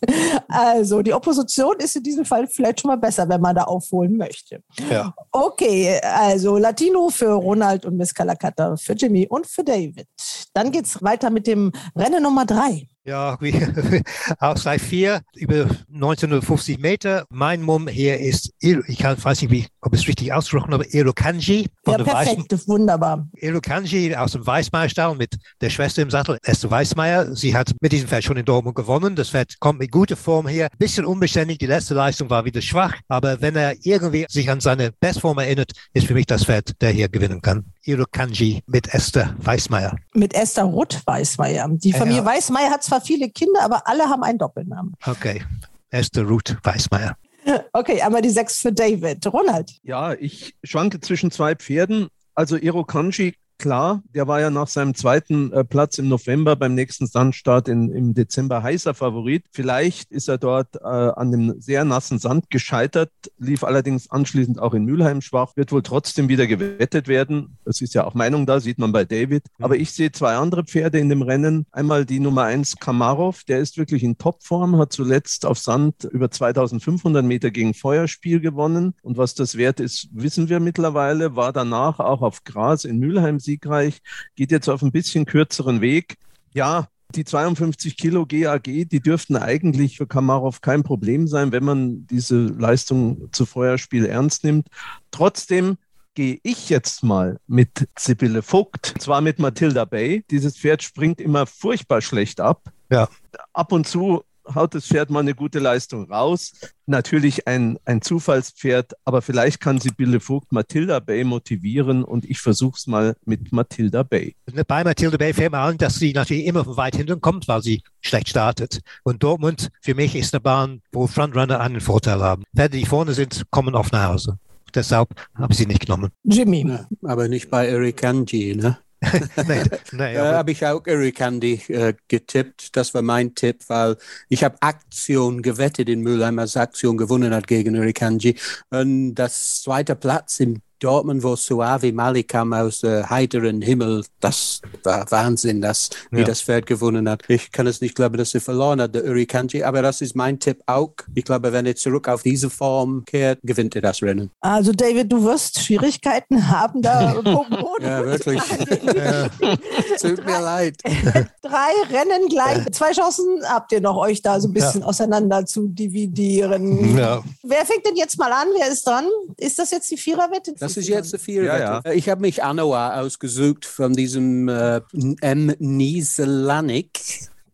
Speaker 2: also die Opposition ist in diesem Fall vielleicht schon mal besser, wenn man da aufholen möchte.
Speaker 4: Ja.
Speaker 2: Okay, also Latino für Ronald und Miss Calacata für Jimmy und für David. Dann geht's weiter mit dem Rennen Nummer drei.
Speaker 4: Ja, wie, Ausgleich 4 über 1950 Meter. Mein Mumm hier ist, ich kann, weiß nicht, wie, ob es richtig ausgesprochen aber Irokanji.
Speaker 2: Ja, perfekt, Weiß, wunderbar.
Speaker 4: Irokanji aus dem Weißmeier-Stall mit der Schwester im Sattel, Esther Weißmeier. Sie hat mit diesem Pferd schon in Dortmund gewonnen. Das Pferd kommt mit guter Form her. Bisschen unbeständig, die letzte Leistung war wieder schwach. Aber wenn er irgendwie sich an seine Bestform erinnert, ist für mich das Pferd, der hier gewinnen kann. Irokanji mit Esther Weißmeier.
Speaker 2: Mit Esther Ruth Weißmeier. Die Familie ja. Weißmeier hat zwar viele Kinder, aber alle haben einen Doppelnamen.
Speaker 4: Okay. Esther Ruth Weißmeier.
Speaker 2: Okay, einmal die sechs für David. Ronald.
Speaker 5: Ja, ich schwanke zwischen zwei Pferden. Also Irokanji klar, der war ja nach seinem zweiten äh, Platz im November beim nächsten Sandstart in, im Dezember heißer Favorit. Vielleicht ist er dort äh, an dem sehr nassen Sand gescheitert, lief allerdings anschließend auch in Mülheim schwach, wird wohl trotzdem wieder gewettet werden. Das ist ja auch Meinung da, sieht man bei David. Mhm. Aber ich sehe zwei andere Pferde in dem Rennen. Einmal die Nummer eins Kamarov, der ist wirklich in Topform, hat zuletzt auf Sand über 2500 Meter gegen Feuerspiel gewonnen. Und was das wert ist, wissen wir mittlerweile, war danach auch auf Gras in Mülheim siegreich, geht jetzt auf ein bisschen kürzeren Weg. Ja, die 52 Kilo GAG, die dürften eigentlich für Kamarov kein Problem sein, wenn man diese Leistung zu Feuerspiel ernst nimmt. Trotzdem gehe ich jetzt mal mit Sibylle Vogt, zwar mit Matilda Bay. Dieses Pferd springt immer furchtbar schlecht ab.
Speaker 4: Ja.
Speaker 5: Ab und zu haut das Pferd mal eine gute Leistung raus. Natürlich ein, ein Zufallspferd, aber vielleicht kann Sibylle Vogt Matilda Bay motivieren und ich versuche es mal mit Matilda Bay.
Speaker 4: Bei Matilda Bay fällt mir an, dass sie natürlich immer von weit hinten kommt, weil sie schlecht startet. Und Dortmund für mich ist eine Bahn, wo Frontrunner einen Vorteil haben. Pferde, die vorne sind, kommen oft nach Hause. Deshalb habe ich sie nicht genommen.
Speaker 2: Jimmy.
Speaker 3: Ja, aber nicht bei Eric Angie, ne?
Speaker 4: nee, nee,
Speaker 3: äh, habe ich auch Eric Andy äh, getippt. Das war mein Tipp, weil ich habe Aktion gewettet in Mülheim, als Aktion gewonnen hat gegen Eric Angie. Und das zweite Platz im Dortmund, wo Suavi Malik kam aus äh, heiteren Himmel, das war Wahnsinn, dass, wie
Speaker 4: Ja.
Speaker 3: das Pferd gewonnen hat. Ich kann es nicht glauben, dass er verloren hat, der Uri Kanji, aber das ist mein Tipp auch. Ich glaube, wenn er zurück auf diese Form kehrt, gewinnt er das Rennen.
Speaker 2: Also David, du wirst Schwierigkeiten haben, da Boden
Speaker 3: Ja, wirklich. Tut mir leid.
Speaker 2: drei Rennen gleich. Zwei Chancen habt ihr noch, euch da so ein bisschen auseinander zu dividieren.
Speaker 4: Ja.
Speaker 2: Wer fängt denn jetzt mal an? Wer ist dran? Ist das jetzt die Viererwette?
Speaker 3: Das ist jetzt eine Viererwette.
Speaker 5: Ja, ja.
Speaker 3: Ich habe mich Anoa ausgesucht von diesem äh, M. Nieselanik.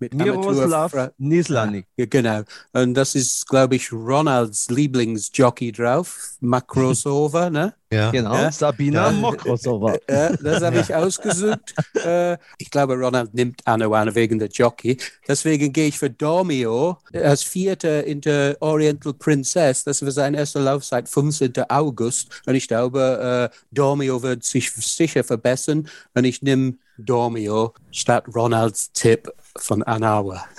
Speaker 3: Mit
Speaker 5: Miroslav Nislanik.
Speaker 3: Ja, genau. Und das ist, glaube ich, Ronalds Lieblingsjockey drauf, Makrosova, ne?
Speaker 4: Ja.
Speaker 5: Genau,
Speaker 3: Ja.
Speaker 5: Sabina
Speaker 3: Ja.
Speaker 5: Mokrosova.
Speaker 3: Äh, das habe ich ausgesucht. Äh, ich glaube, Ronald nimmt Anoa wegen der Jockey. Deswegen gehe ich für Dormio als Vierter in der Oriental Princess. Das war sein erster Lauf seit 15. August. Und ich glaube, äh, Dormio wird sich sicher verbessern. Und ich nehme Dormio statt Ronalds Tipp von Anawa.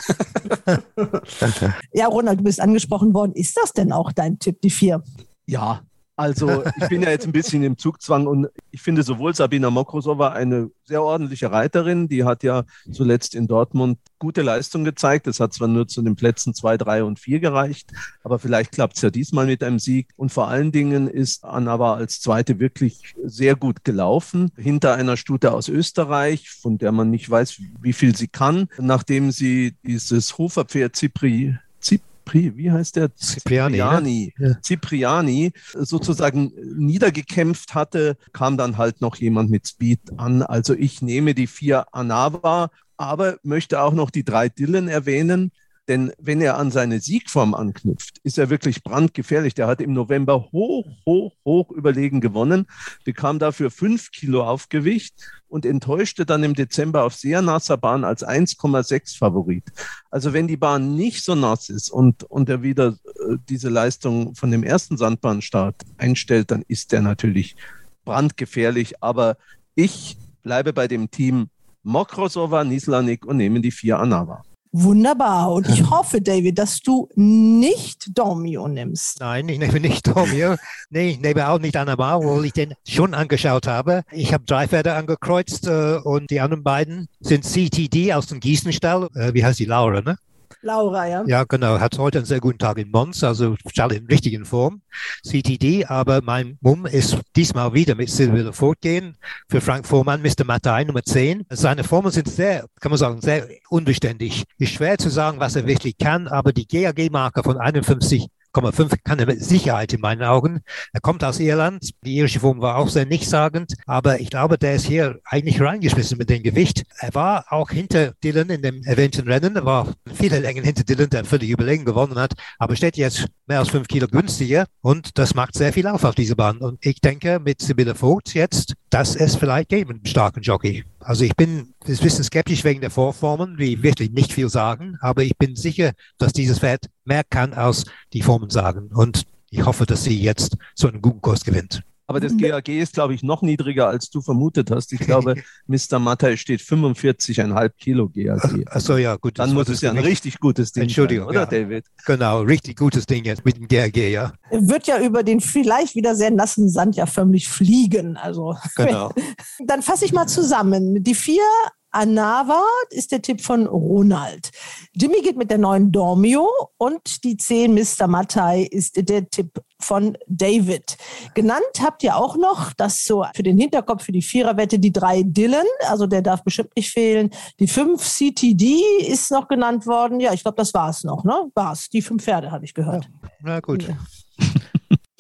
Speaker 2: Ja, Ronald, du bist angesprochen worden. Ist das denn auch dein Tipp, die vier?
Speaker 5: Ja, also ich bin ja jetzt ein bisschen im Zugzwang und ich finde sowohl Sabina Mokrosova eine sehr ordentliche Reiterin, die hat ja zuletzt in Dortmund gute Leistung gezeigt. Es hat zwar nur zu den Plätzen zwei, drei und vier gereicht, aber vielleicht klappt es ja diesmal mit einem Sieg. Und vor allen Dingen ist Anava als Zweite wirklich sehr gut gelaufen, hinter einer Stute aus Österreich, von der man nicht weiß, wie viel sie kann, nachdem sie dieses Hoferpferd Cipri, Cipri, wie heißt der?
Speaker 4: Cipriani, ne?
Speaker 5: Cipriani,
Speaker 4: Ja.
Speaker 5: Cipriani sozusagen niedergekämpft hatte, kam dann halt noch jemand mit Speed an. Also ich nehme die vier Anava, aber möchte auch noch die drei Dylan erwähnen. Denn wenn er an seine Siegform anknüpft, ist er wirklich brandgefährlich. Der hat im November hoch, hoch, hoch überlegen gewonnen, bekam dafür fünf Kilo Aufgewicht und enttäuschte dann im Dezember auf sehr nasser Bahn als 1,6 Favorit. Also wenn die Bahn nicht so nass ist und, und er wieder äh, diese Leistung von dem ersten Sandbahnstart einstellt, dann ist der natürlich brandgefährlich. Aber ich bleibe bei dem Team Mokrosova, Nislanik und nehme die vier Anava.
Speaker 2: Wunderbar. Und ich hoffe, David, dass du nicht Domio nimmst.
Speaker 4: Nein, ich nehme nicht Domio. Nee, ich nehme auch nicht Anamar, obwohl ich den schon angeschaut habe. Ich habe drei Pferde angekreuzt äh, und die anderen beiden sind CTD aus dem Gießenstall. Äh, wie heißt die? Laura, ne?
Speaker 2: Laura, ja?
Speaker 4: Ja, genau. Hat heute einen sehr guten Tag in Mons, also Stall in richtigen Form. CTD, aber mein Mumm ist diesmal wieder mit Silvia fortgehen für Frank Vormann, Mr. Mattei, Nummer 10. Seine Formen sind sehr, kann man sagen, sehr unbeständig. Ist schwer zu sagen, was er wirklich kann, aber die GAG-Marke von 51 0,5 kann er mit Sicherheit in meinen Augen. Er kommt aus Irland. Die irische Form war auch sehr nichtssagend. Aber ich glaube, der ist hier eigentlich reingeschmissen mit dem Gewicht. Er war auch hinter Dylan in dem erwähnten Rennen. Er war viele Längen hinter Dylan, der völlig überlegen gewonnen hat. Aber steht jetzt mehr als fünf Kilo günstiger. Und das macht sehr viel auf auf diese Bahn. Und ich denke, mit Sibylle Vogt jetzt, dass es vielleicht geben, starken Jockey. Also ich bin ein bisschen skeptisch wegen der Vorformen, die wirklich nicht viel sagen, aber ich bin sicher, dass dieses Pferd mehr kann, als die Formen sagen. Und ich hoffe, dass sie jetzt so einen guten Kurs gewinnt.
Speaker 5: Aber das GAG ist, glaube ich, noch niedriger, als du vermutet hast. Ich glaube, Mr. Mattei steht 45,5 Kilo GAG.
Speaker 4: Achso, ja, gut.
Speaker 5: Dann muss es ja ein richtig gutes Ding
Speaker 4: Entschuldigung,
Speaker 5: sein, oder
Speaker 4: ja.
Speaker 5: David?
Speaker 4: Genau, richtig gutes Ding jetzt mit dem GAG, ja.
Speaker 2: Wird ja über den vielleicht wieder sehr nassen Sand ja förmlich fliegen. Also
Speaker 4: Genau.
Speaker 2: dann fasse ich mal zusammen. Die vier Anava ist der Tipp von Ronald. Jimmy geht mit der neuen Dormio und die 10 Mr. Mattei ist der Tipp von David. Genannt habt ihr auch noch, das so für den Hinterkopf, für die Viererwette, die drei Dylan, also der darf bestimmt nicht fehlen. Die fünf CTD ist noch genannt worden. Ja, ich glaube, das war es noch, ne? War es. Die fünf Pferde, habe ich gehört.
Speaker 4: Ja, na gut.
Speaker 2: Ja.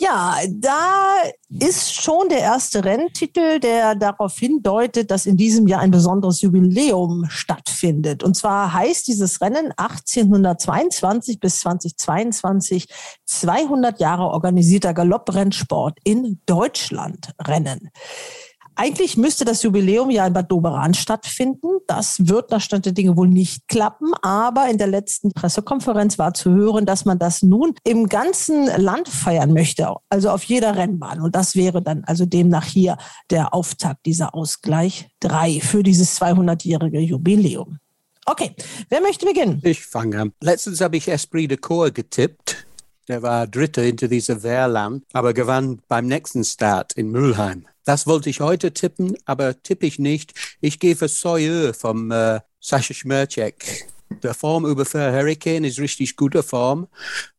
Speaker 2: Ja, da ist schon der erste Renntitel, der darauf hindeutet, dass in diesem Jahr ein besonderes Jubiläum stattfindet. Und zwar heißt dieses Rennen 1822 bis 2022 200 Jahre organisierter Galopprennsport in Deutschland Rennen. Eigentlich müsste das Jubiläum ja in Bad Doberan stattfinden. Das wird nach Stand der Dinge wohl nicht klappen. Aber in der letzten Pressekonferenz war zu hören, dass man das nun im ganzen Land feiern möchte. Also auf jeder Rennbahn. Und das wäre dann also demnach hier der Auftakt dieser Ausgleich 3 für dieses 200-jährige Jubiläum. Okay, wer möchte beginnen?
Speaker 3: Ich fange an. Letztens habe ich Esprit de Corps getippt. Der war Dritter hinter dieser Wehrland, aber gewann beim nächsten Start in Mülheim. Das wollte ich heute tippen, aber tippe ich nicht. Ich gehe für Soyeux vom äh, Sascha Schmercek. Der Form über für Hurricane ist richtig guter Form,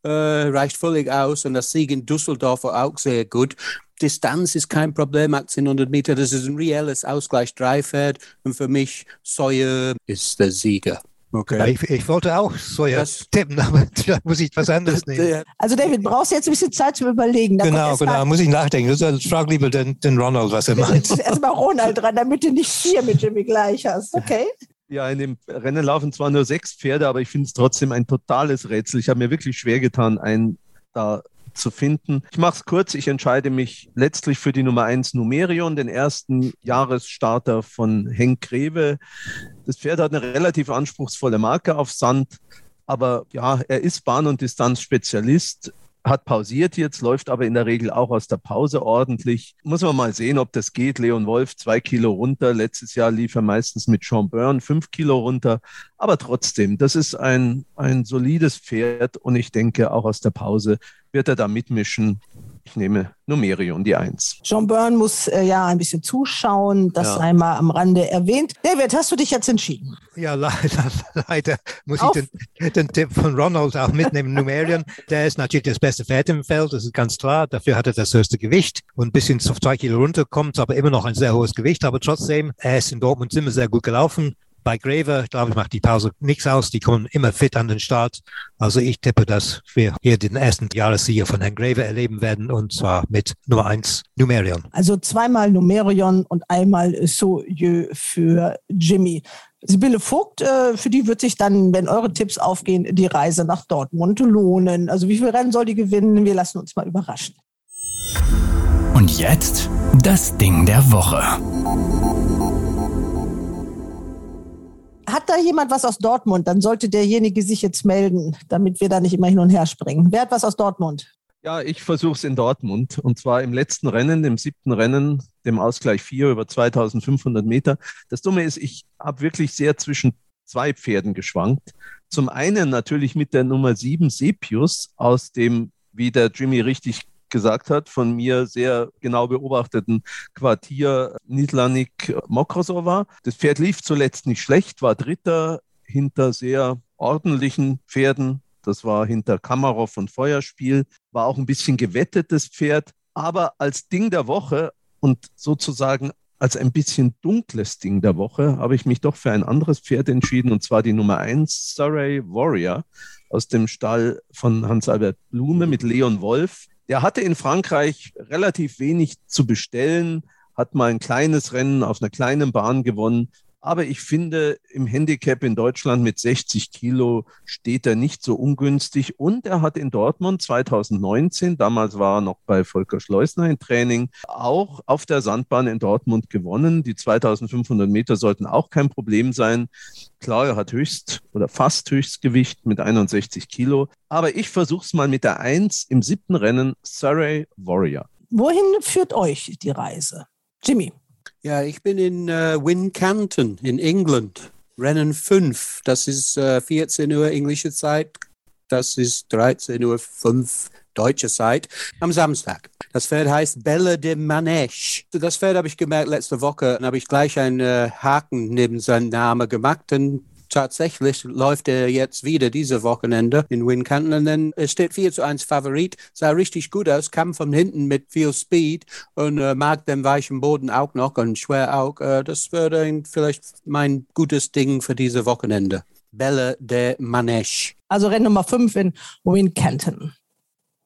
Speaker 3: äh, reicht völlig aus und das Sieg in Düsseldorf war auch sehr gut. Distanz ist kein Problem, 1800 Meter, das ist ein reelles Ausgleich Dreifeld und für mich Sawyer ist der Sieger.
Speaker 4: Okay. Ja, ich, ich, wollte auch so ja tippen, aber da muss ich was anderes nehmen.
Speaker 2: Also David, brauchst du jetzt ein bisschen Zeit zum Überlegen.
Speaker 4: Genau, genau, muss ich nachdenken. Also, frag lieber den, den Ronald, was er meint.
Speaker 2: Erstmal Ronald dran, damit du nicht vier mit Jimmy gleich hast. Okay.
Speaker 5: Ja, in dem Rennen laufen zwar nur sechs Pferde, aber ich finde es trotzdem ein totales Rätsel. Ich habe mir wirklich schwer getan, einen da zu finden. Ich mache es kurz. Ich entscheide mich letztlich für die Nummer 1 Numerion, den ersten Jahresstarter von Henk Greve. Das Pferd hat eine relativ anspruchsvolle Marke auf Sand, aber ja, er ist Bahn- und Distanzspezialist hat pausiert jetzt, läuft aber in der Regel auch aus der Pause ordentlich. Muss man mal sehen, ob das geht. Leon Wolf zwei Kilo runter. Letztes Jahr lief er meistens mit Sean Byrne fünf Kilo runter. Aber trotzdem, das ist ein, ein solides Pferd und ich denke, auch aus der Pause wird er da mitmischen. Ich nehme Numerion, die Eins.
Speaker 2: John Byrne muss äh, ja ein bisschen zuschauen, das ja. einmal am Rande erwähnt. David, hast du dich jetzt entschieden?
Speaker 4: Ja, leider, leider muss Auf. ich den, den, Tipp von Ronald auch mitnehmen. Numerion, der ist natürlich das beste Pferd im Feld, das ist ganz klar. Dafür hat er das höchste Gewicht und bis ins auf zwei Kilo runterkommt, aber immer noch ein sehr hohes Gewicht. Aber trotzdem, er ist in Dortmund immer sehr gut gelaufen. Bei Graver, glaube ich, macht die Pause nichts aus. Die kommen immer fit an den Start. Also ich tippe, dass wir hier den ersten Jahressieger von Herrn Graver erleben werden und zwar mit Nummer eins Numerion.
Speaker 2: Also zweimal Numerion und einmal Soyeux für Jimmy. Sibylle Vogt, äh, für die wird sich dann, wenn eure Tipps aufgehen, die Reise nach Dortmund lohnen. Also wie viel Rennen soll die gewinnen? Wir lassen uns mal überraschen.
Speaker 1: Und jetzt das Ding der Woche.
Speaker 2: Hat da jemand was aus Dortmund? Dann sollte derjenige sich jetzt melden, damit wir da nicht immer hin und her springen. Wer hat was aus Dortmund?
Speaker 5: Ja, ich versuche es in Dortmund. Und zwar im letzten Rennen, dem siebten Rennen, dem Ausgleich 4 über 2500 Meter. Das Dumme ist, ich habe wirklich sehr zwischen zwei Pferden geschwankt. Zum einen natürlich mit der Nummer 7 Sepius aus dem, wie der Jimmy richtig gesagt hat, von mir sehr genau beobachteten Quartier Nidlanik Mokrosova. Das Pferd lief zuletzt nicht schlecht, war Dritter hinter sehr ordentlichen Pferden. Das war hinter Kamarov und Feuerspiel, war auch ein bisschen gewettetes Pferd. Aber als Ding der Woche und sozusagen als ein bisschen dunkles Ding der Woche habe ich mich doch für ein anderes Pferd entschieden, und zwar die Nummer 1, Surrey Warrior aus dem Stall von Hans-Albert Blume mit Leon Wolf. Der hatte in Frankreich relativ wenig zu bestellen, hat mal ein kleines Rennen auf einer kleinen Bahn gewonnen. Aber ich finde, im Handicap in Deutschland mit 60 Kilo steht er nicht so ungünstig. Und er hat in Dortmund 2019, damals war er noch bei Volker Schleusner in Training, auch auf der Sandbahn in Dortmund gewonnen. Die 2500 Meter sollten auch kein Problem sein. Klar, er hat höchst oder fast Höchstgewicht mit 61 Kilo. Aber ich versuche es mal mit der Eins im siebten Rennen, Surrey Warrior.
Speaker 2: Wohin führt euch die Reise? Jimmy.
Speaker 3: Ja, ich bin in äh, Wincanton in England. Rennen 5. Das ist äh, 14 Uhr englische Zeit. Das ist 13 Uhr 5 deutsche Zeit am Samstag. Das Pferd heißt Belle de Manège. Das Pferd habe ich gemerkt letzte Woche. Dann habe ich gleich einen äh, Haken neben seinen Namen gemacht. Denn tatsächlich läuft er jetzt wieder diese Wochenende in Wincanton und dann es steht 4 zu 1 Favorit, sah richtig gut aus, kam von hinten mit viel Speed und äh, mag den weichen Boden auch noch und schwer auch. Äh, das würde vielleicht mein gutes Ding für diese Wochenende. Bella de Manège.
Speaker 2: Also Rennen Nummer 5 in Wincanton.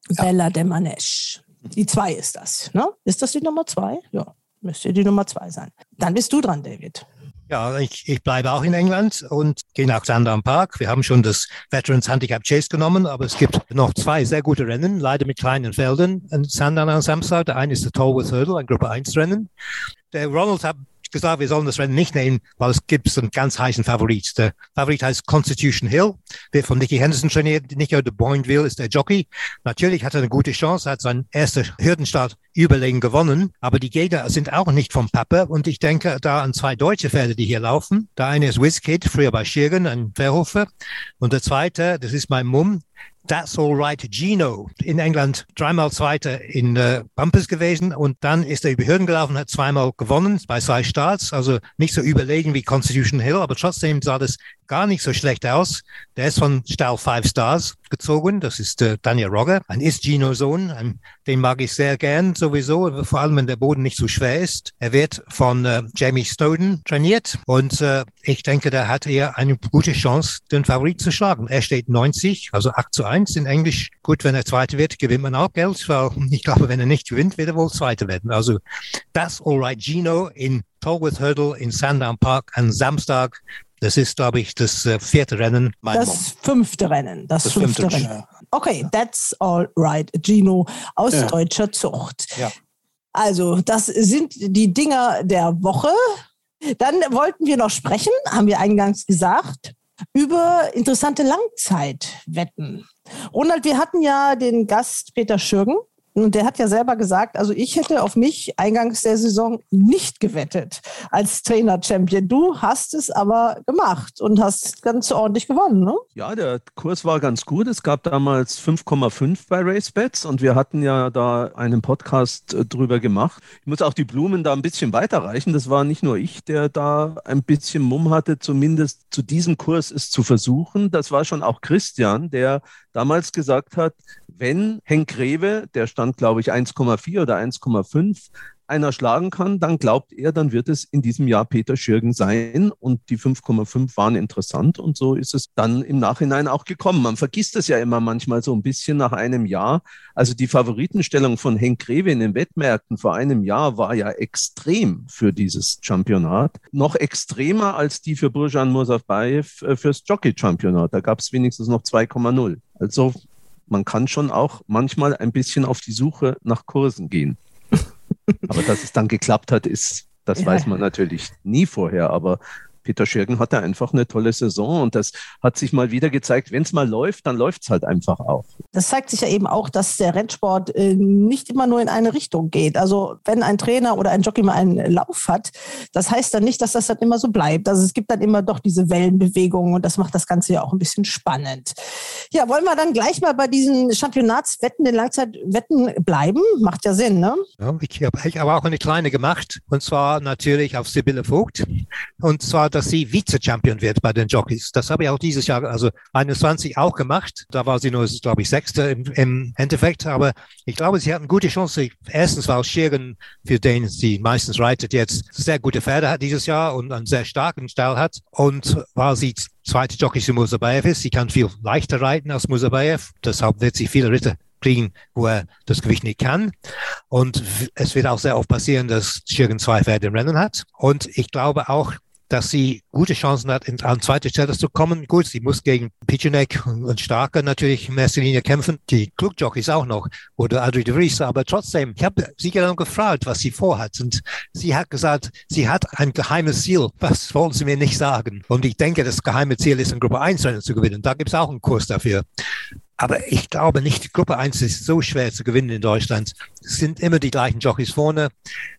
Speaker 2: Ja. Bella de Manège. Die 2 ist das. Ne? Ist das die Nummer 2? Ja, müsste die Nummer 2 sein. Dann bist du dran, David.
Speaker 4: Ja, ich, ich bleibe auch in England und gehe nach Sandown Park. Wir haben schon das Veterans Handicap Chase genommen, aber es gibt noch zwei sehr gute Rennen, leider mit kleinen Feldern in Sandown am Samstag. Der eine ist der Tolworth Hurdle, ein Gruppe 1 Rennen. Der Ronald hat gesagt, wir sollen das Rennen nicht nehmen, weil es gibt einen ganz heißen Favorit. Der Favorit heißt Constitution Hill, wird von Nicky Henderson trainiert. Nicky de Boinville ist der Jockey. Natürlich hat er eine gute Chance, hat seinen ersten Hürdenstart überlegen gewonnen, aber die Gegner sind auch nicht vom Pappe und ich denke da an zwei deutsche Pferde, die hier laufen. Der eine ist WizKid, früher bei Schirgen, ein Verhofer und der zweite, das ist mein Mumm, That's All Right Gino. In England dreimal Zweiter in äh, Bumpers gewesen und dann ist er über Hürden gelaufen, hat zweimal gewonnen bei zwei Starts, also nicht so überlegen wie Constitution Hill, aber trotzdem sah das gar nicht so schlecht aus. Der ist von Stall Five Stars gezogen. Das ist äh, Daniel Rogger, ein Ist-Gino-Sohn. Den mag ich sehr gern sowieso, vor allem wenn der Boden nicht so schwer ist. Er wird von äh, Jamie Snowden trainiert und äh, ich denke, da hat er eine gute Chance, den Favorit zu schlagen. Er steht 90, also 8 zu 1 in Englisch. Gut, wenn er Zweiter wird, gewinnt man auch Geld, weil ich glaube, wenn er nicht gewinnt, wird er wohl Zweiter werden. Also das All Right Gino in Tolworth Hurdle in Sandown Park am Samstag das ist, glaube ich, das äh, vierte Rennen.
Speaker 2: das Mom. fünfte Rennen. Das, das fünfte, fünfte, Rennen. Okay, that's all right. Gino aus ja. deutscher Zucht. Ja. Also, das sind die Dinger der Woche. Dann wollten wir noch sprechen, haben wir eingangs gesagt, über interessante Langzeitwetten. Ronald, wir hatten ja den Gast Peter Schürgen und der hat ja selber gesagt, also ich hätte auf mich eingangs der Saison nicht gewettet als Trainer-Champion. Du hast es aber gemacht und hast ganz ordentlich gewonnen, ne?
Speaker 5: Ja, der Kurs war ganz gut. Es gab damals 5,5 bei RaceBets und wir hatten ja da einen Podcast äh, drüber gemacht. Ich muss auch die Blumen da ein bisschen weiterreichen. Das war nicht nur ich, der da ein bisschen Mumm hatte, zumindest zu diesem Kurs es zu versuchen. Das war schon auch Christian, der damals gesagt hat, wenn Henk Rewe, der stand, glaube ich, 1,4 oder 1,5, einer schlagen kann, dann glaubt er, dann wird es in diesem Jahr Peter Schirgen sein. Und die 5,5 waren interessant und so ist es dann im Nachhinein auch gekommen. Man vergisst es ja immer manchmal so ein bisschen nach einem Jahr. Also die Favoritenstellung von Henk Rewe in den Wettmärkten vor einem Jahr war ja extrem für dieses Championat. Noch extremer als die für Burjan Musafayev äh, fürs Jockey-Championat. Da gab es wenigstens noch 2,0. Also man kann schon auch manchmal ein bisschen auf die Suche nach Kursen gehen. Aber dass es dann geklappt hat, ist, das ja. weiß man natürlich nie vorher. Aber Peter Schirgen hatte einfach eine tolle Saison und das hat sich mal wieder gezeigt, wenn es mal läuft, dann läuft es halt einfach auch.
Speaker 2: Das zeigt sich ja eben auch, dass der Rennsport äh, nicht immer nur in eine Richtung geht. Also wenn ein Trainer oder ein Jockey mal einen Lauf hat, das heißt dann nicht, dass das dann immer so bleibt. Also es gibt dann immer doch diese Wellenbewegungen und das macht das Ganze ja auch ein bisschen spannend. Ja, wollen wir dann gleich mal bei diesen Championatswetten, den Langzeitwetten bleiben? Macht ja Sinn, ne?
Speaker 4: Ja, ich habe ich hab auch eine kleine gemacht und zwar natürlich auf Sibylle Vogt und zwar dass sie Vize-Champion wird bei den Jockeys. Das habe ich auch dieses Jahr, also 21 auch gemacht. Da war sie nur, glaube ich, Sechste im, im Endeffekt. Aber ich glaube, sie hat eine gute Chance. Erstens, weil Schirgen, für den sie meistens reitet, jetzt sehr gute Pferde hat dieses Jahr und einen sehr starken Stall hat. Und weil sie zweite Jockey für Musabayev ist, sie kann viel leichter reiten als Musabayev. Deshalb wird sie viele Ritter kriegen, wo er das Gewicht nicht kann. Und es wird auch sehr oft passieren, dass Schirgen zwei Pferde im Rennen hat. Und ich glaube auch, dass sie gute Chancen hat, an zweite Stelle zu kommen. Gut, sie muss gegen Pichenek und Starker natürlich in erster Linie kämpfen. Die Klugjockeys auch noch oder Adri de Vries. Aber trotzdem, ich habe sie genau gefragt, was sie vorhat. Und sie hat gesagt, sie hat ein geheimes Ziel. Was wollen sie mir nicht sagen? Und ich denke, das geheime Ziel ist, in Gruppe 1 Rennen zu gewinnen. Da gibt es auch einen Kurs dafür. Aber ich glaube nicht, Gruppe 1 ist so schwer zu gewinnen in Deutschland. Es sind immer die gleichen Jockeys vorne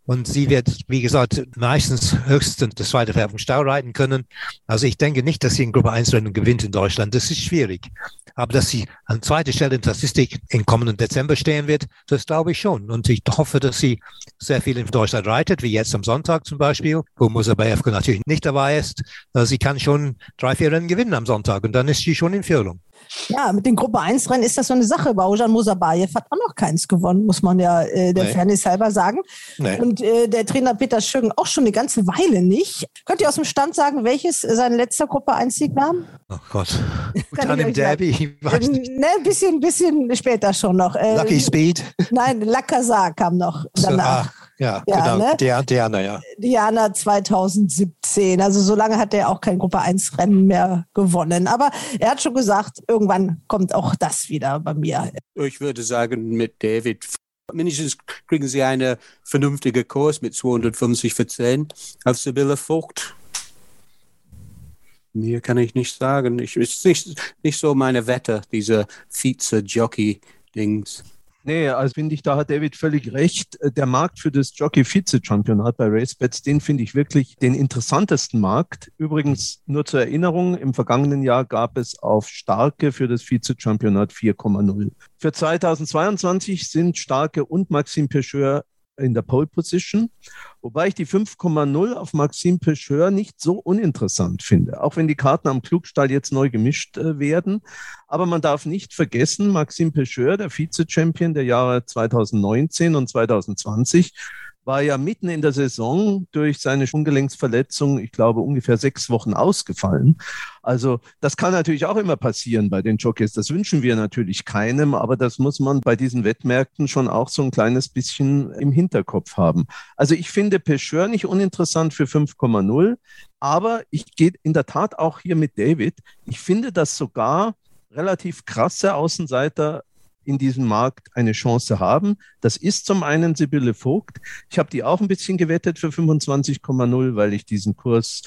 Speaker 4: und sie wird, wie gesagt, meistens höchstens das zweite Pferd vom Stau reiten können. Also ich denke nicht, dass sie in Gruppe 1 Rennen gewinnt in Deutschland. Das ist schwierig. Aber dass sie an zweiter Stelle in Statistik im kommenden Dezember stehen wird, das glaube ich schon. Und ich hoffe, dass sie sehr viel in Deutschland reitet, wie jetzt am Sonntag zum Beispiel, wo Musabeyevko natürlich nicht dabei ist. Also sie kann schon drei, vier Rennen gewinnen am Sonntag und dann ist sie schon in Führung.
Speaker 2: Ja, mit den Gruppe 1 Rennen ist das so eine Sache. Baujan Musabayev hat auch noch keins gewonnen, muss man ja äh, der nee. Fairness halber sagen. Nee. Und äh, der Trainer Peter Schögen auch schon eine ganze Weile nicht. Könnt ihr aus dem Stand sagen, welches sein letzter Gruppe 1 Sieg war?
Speaker 4: Oh Gott. Dann im Derby.
Speaker 2: Ne, ein bisschen, bisschen später schon noch.
Speaker 4: Äh, Lucky Speed?
Speaker 2: Nein, Lacazar kam noch danach. So, ah.
Speaker 4: Ja, ja genau. Ne? Diana, ja.
Speaker 2: Diana 2017. Also so lange hat er auch kein Gruppe 1 Rennen mehr gewonnen. Aber er hat schon gesagt, irgendwann kommt auch das wieder bei mir.
Speaker 3: Ich würde sagen, mit David mindestens kriegen sie einen vernünftigen Kurs mit 250 für 10 auf Sibylle Vogt. Mir kann ich nicht sagen. Ich, ist nicht, nicht so meine Wette, diese Vize-Jockey-Dings.
Speaker 5: Nee, also finde ich, da hat David völlig recht. Der Markt für das Jockey-Vize-Championat bei RaceBets, den finde ich wirklich den interessantesten Markt. Übrigens, nur zur Erinnerung, im vergangenen Jahr gab es auf Starke für das Vize-Championat 4,0. Für 2022 sind Starke und Maxim Pecheur in der Pole Position, wobei ich die 5,0 auf Maxime Pecheur nicht so uninteressant finde, auch wenn die Karten am Klugstall jetzt neu gemischt äh, werden. Aber man darf nicht vergessen, Maxime Pecheur, der Vize-Champion der Jahre 2019 und 2020, war ja mitten in der Saison durch seine Ungelenksverletzung, ich glaube, ungefähr sechs Wochen ausgefallen. Also das kann natürlich auch immer passieren bei den Jockeys. Das wünschen wir natürlich keinem, aber das muss man bei diesen Wettmärkten schon auch so ein kleines bisschen im Hinterkopf haben. Also ich finde Pecheur nicht uninteressant für 5,0, aber ich gehe in der Tat auch hier mit David. Ich finde das sogar relativ krasse Außenseiter in diesem Markt eine Chance haben. Das ist zum einen Sibylle Vogt. Ich habe die auch ein bisschen gewettet für 25,0, weil ich diesen Kurs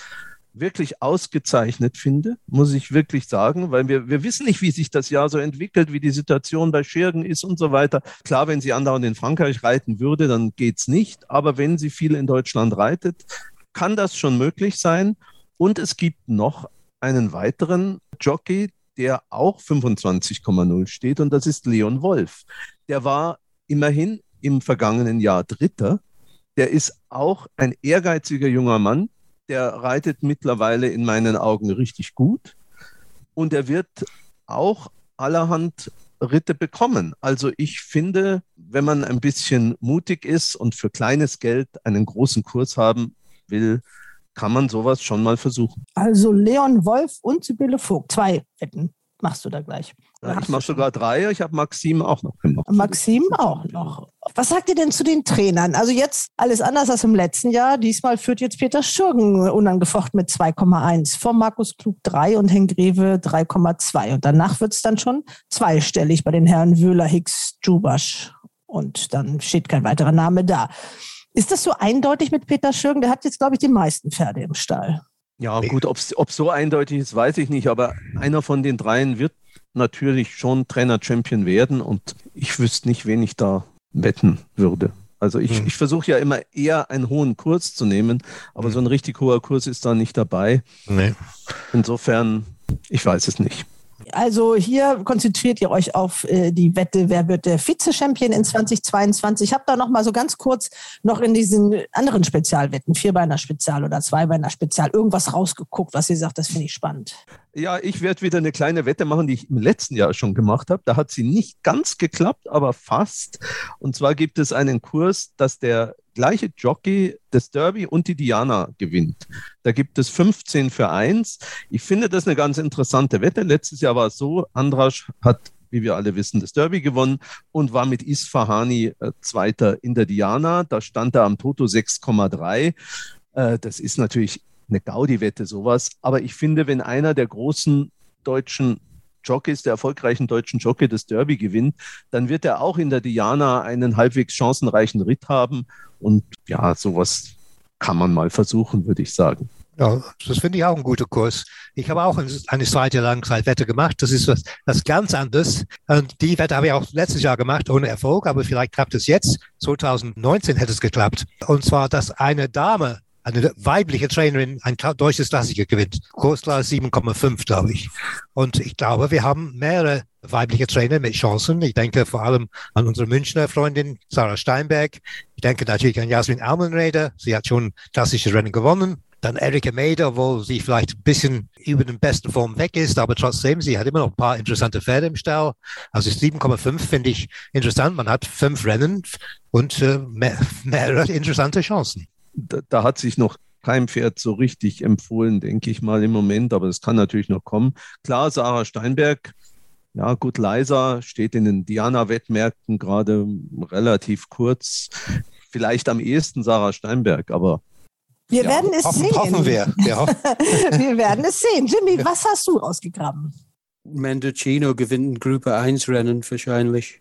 Speaker 5: wirklich ausgezeichnet finde, muss ich wirklich sagen, weil wir, wir wissen nicht, wie sich das Jahr so entwickelt, wie die Situation bei Schirgen ist und so weiter. Klar, wenn sie andauernd in Frankreich reiten würde, dann geht's nicht. Aber wenn sie viel in Deutschland reitet, kann das schon möglich sein. Und es gibt noch einen weiteren Jockey, der auch 25,0 steht und das ist Leon Wolf. Der war immerhin im vergangenen Jahr Dritter. Der ist auch ein ehrgeiziger junger Mann. Der reitet mittlerweile in meinen Augen richtig gut und er wird auch allerhand Ritte bekommen. Also ich finde, wenn man ein bisschen mutig ist und für kleines Geld einen großen Kurs haben will, kann man sowas schon mal versuchen.
Speaker 2: Also Leon Wolf und Sibylle Vogt, zwei Wetten machst du da gleich.
Speaker 5: Ja, ich mache sogar drei, ich habe Maxim auch noch gemacht.
Speaker 2: Maxim auch noch. Was sagt ihr denn zu den Trainern? Also jetzt alles anders als im letzten Jahr. Diesmal führt jetzt Peter Schürgen unangefochten mit 2,1. Vor Markus Klug 3 und Henk Greve 3,2. Und danach wird es dann schon zweistellig bei den Herren Wöhler, Hicks, Jubasch. Und dann steht kein weiterer Name da. Ist das so eindeutig mit Peter Schürgen? Der hat jetzt, glaube ich, die meisten Pferde im Stall.
Speaker 5: Ja, gut, ob es so eindeutig ist, weiß ich nicht, aber einer von den dreien wird natürlich schon Trainer-Champion werden und ich wüsste nicht, wen ich da wetten würde. Also ich, hm. ich versuche ja immer eher einen hohen Kurs zu nehmen, aber hm. so ein richtig hoher Kurs ist da nicht dabei. Nee. Insofern, ich weiß es nicht.
Speaker 2: Also hier konzentriert ihr euch auf äh, die Wette, wer wird der Vize-Champion in 2022. Ich habe da noch mal so ganz kurz noch in diesen anderen Spezialwetten, Vierbeiner-Spezial oder Zweibeiner-Spezial, irgendwas rausgeguckt, was ihr sagt, das finde ich spannend.
Speaker 5: Ja, ich werde wieder eine kleine Wette machen, die ich im letzten Jahr schon gemacht habe. Da hat sie nicht ganz geklappt, aber fast. Und zwar gibt es einen Kurs, dass der gleiche Jockey das Derby und die Diana gewinnt. Da gibt es 15 für 1. Ich finde das eine ganz interessante Wette. Letztes Jahr war es so, Andrasch hat wie wir alle wissen, das Derby gewonnen und war mit Isfahani äh, Zweiter in der Diana. Da stand er am Toto 6,3. Äh, das ist natürlich eine Gaudi-Wette, sowas. Aber ich finde, wenn einer der großen deutschen Jockeys, der erfolgreichen deutschen Jockey, das Derby gewinnt, dann wird er auch in der Diana einen halbwegs chancenreichen Ritt haben. Und ja, sowas kann man mal versuchen, würde ich sagen.
Speaker 4: Ja, das finde ich auch ein guter Kurs. Ich habe auch eine Zeit lang Wette gemacht. Das ist was, was ganz anderes. Und die Wette habe ich auch letztes Jahr gemacht, ohne Erfolg, aber vielleicht klappt es jetzt. 2019 hätte es geklappt. Und zwar, dass eine Dame eine weibliche Trainerin ein deutsches Klassiker gewinnt. Kursler 7,5, glaube ich. Und ich glaube, wir haben mehrere weibliche Trainer mit Chancen. Ich denke vor allem an unsere Münchner Freundin Sarah Steinberg. Ich denke natürlich an Jasmin Almenreder. Sie hat schon klassische Rennen gewonnen. Dann Erika Meder, wo sie vielleicht ein bisschen über den besten Form weg ist, aber trotzdem, sie hat immer noch ein paar interessante Pferde im Stall. Also 7,5 finde ich interessant. Man hat fünf Rennen und äh, mehr, mehrere interessante Chancen
Speaker 5: da, da hat sich noch kein Pferd so richtig empfohlen, denke ich mal im Moment, aber es kann natürlich noch kommen. Klar, Sarah Steinberg, ja gut, leiser, steht in den Diana-Wettmärkten gerade relativ kurz. Vielleicht am ehesten Sarah Steinberg, aber
Speaker 2: wir ja, werden es
Speaker 4: hoffen,
Speaker 2: sehen.
Speaker 4: Hoffen wir. Ja.
Speaker 2: wir werden es sehen. Jimmy, was hast du ausgegraben?
Speaker 3: Mendocino gewinnt ein Gruppe 1 Rennen wahrscheinlich.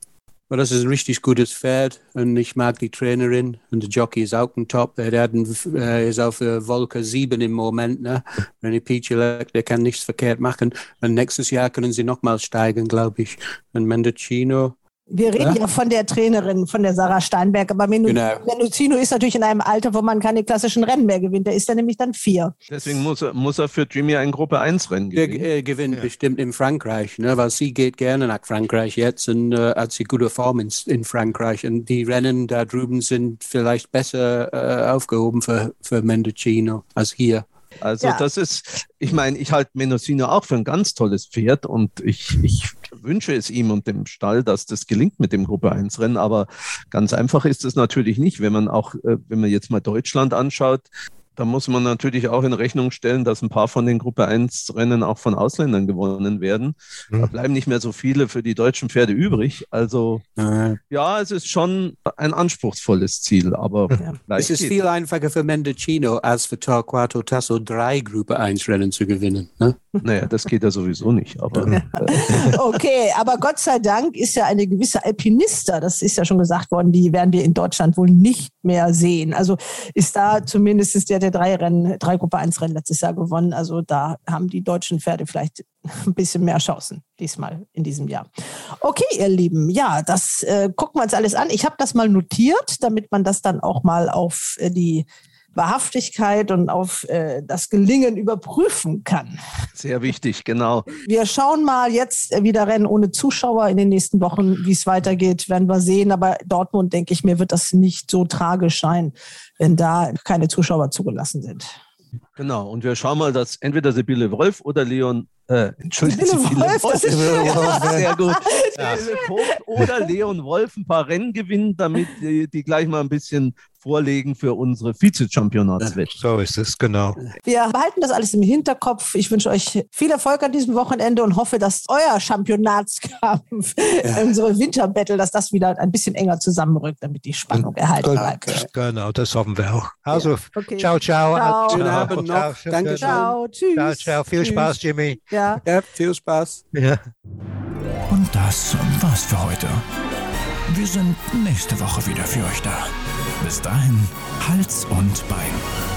Speaker 3: Aber das ist ein richtig gutes Pferd und ich mag die Trainerin und der Jockey ist auch ein Top. Der äh, ist auf der Wolke 7 im Moment. Ne? René Picelek, der kann nichts verkehrt machen. Und nächstes Jahr können sie nochmal steigen, glaube ich. Und Mendocino,
Speaker 2: wir reden ja? ja? von der Trainerin, von der Sarah Steinberg. Aber Menu genau. Menuzino ist natürlich in einem Alter, wo man keine klassischen Rennen mehr gewinnt. Der ist ja nämlich dann vier.
Speaker 5: Deswegen muss er, muss er für Jimmy ein Gruppe 1 Rennen gewinnen.
Speaker 3: Der äh, gewinnt ja. bestimmt in Frankreich, ne? weil sie geht gerne nach Frankreich jetzt und äh, hat sie gute Form in, in, Frankreich. Und die Rennen da drüben sind vielleicht besser äh, aufgehoben für, für Mendocino als hier.
Speaker 5: Also ja. das ist, ich meine, ich halte Mendocino auch für ein ganz tolles Pferd und ich, ich wünsche es ihm und dem Stall, dass das gelingt mit dem Gruppe 1 Rennen. Aber ganz einfach ist es natürlich nicht, wenn man auch, äh, wenn man jetzt mal Deutschland anschaut, da muss man natürlich auch in Rechnung stellen, dass ein paar von den Gruppe 1 Rennen auch von Ausländern gewonnen werden. Mhm. Da bleiben nicht mehr so viele für die deutschen Pferde übrig. Also mhm. ja, es ist schon ein anspruchsvolles Ziel, aber
Speaker 3: ja. es ist viel einfacher für Mendocino als für Torquato Tasso drei Gruppe 1 Rennen zu gewinnen. Ne?
Speaker 5: Naja, das geht ja sowieso nicht. Aber,
Speaker 2: äh, okay, aber Gott sei Dank ist ja eine gewisse Alpinista, das ist ja schon gesagt worden, die werden wir in Deutschland wohl nicht mehr sehen. Also ist da zumindest der, der drei Rennen, drei Gruppe 1 Rennen letztes Jahr gewonnen. Also da haben die deutschen Pferde vielleicht ein bisschen mehr Chancen diesmal in diesem Jahr. Okay, ihr Lieben, ja, das äh, gucken wir uns alles an. Ich habe das mal notiert, damit man das dann auch mal auf äh, die Wahrhaftigkeit und auf äh, das Gelingen überprüfen kann.
Speaker 5: Sehr wichtig, genau.
Speaker 2: Wir schauen mal jetzt wieder Rennen ohne Zuschauer in den nächsten Wochen, wie es weitergeht, werden wir sehen. Aber Dortmund, denke ich mir, wird das nicht so tragisch sein, wenn da keine Zuschauer zugelassen sind.
Speaker 5: Genau, und wir schauen mal, dass entweder Sibylle Wolf oder Leon, äh, Entschuldigung, Sibylle Wolf, Wolf, Wolf sehr gut. Ja. Oder Leon Wolf ein paar Rennen gewinnen, damit die, die gleich mal ein bisschen vorlegen für unsere Vize-Championatswette.
Speaker 4: So ist es, genau.
Speaker 2: Wir behalten das alles im Hinterkopf. Ich wünsche euch viel Erfolg an diesem Wochenende und hoffe, dass euer Championatskampf, ja. unsere Winterbattle, dass das wieder ein bisschen enger zusammenrückt, damit die Spannung erhalten bleibt.
Speaker 4: Genau, das hoffen wir auch. Also, okay. ciao, ciao.
Speaker 2: ciao.
Speaker 3: Abend noch. Ciao. Danke.
Speaker 2: Ciao. Tschüss.
Speaker 4: Ciao, ciao. Viel Tschüss. Spaß, Jimmy.
Speaker 2: Ja.
Speaker 3: ja, viel Spaß.
Speaker 4: Ja.
Speaker 1: Und das war's für heute. Wir sind nächste Woche wieder für euch da. Bis dahin, Hals und Bein.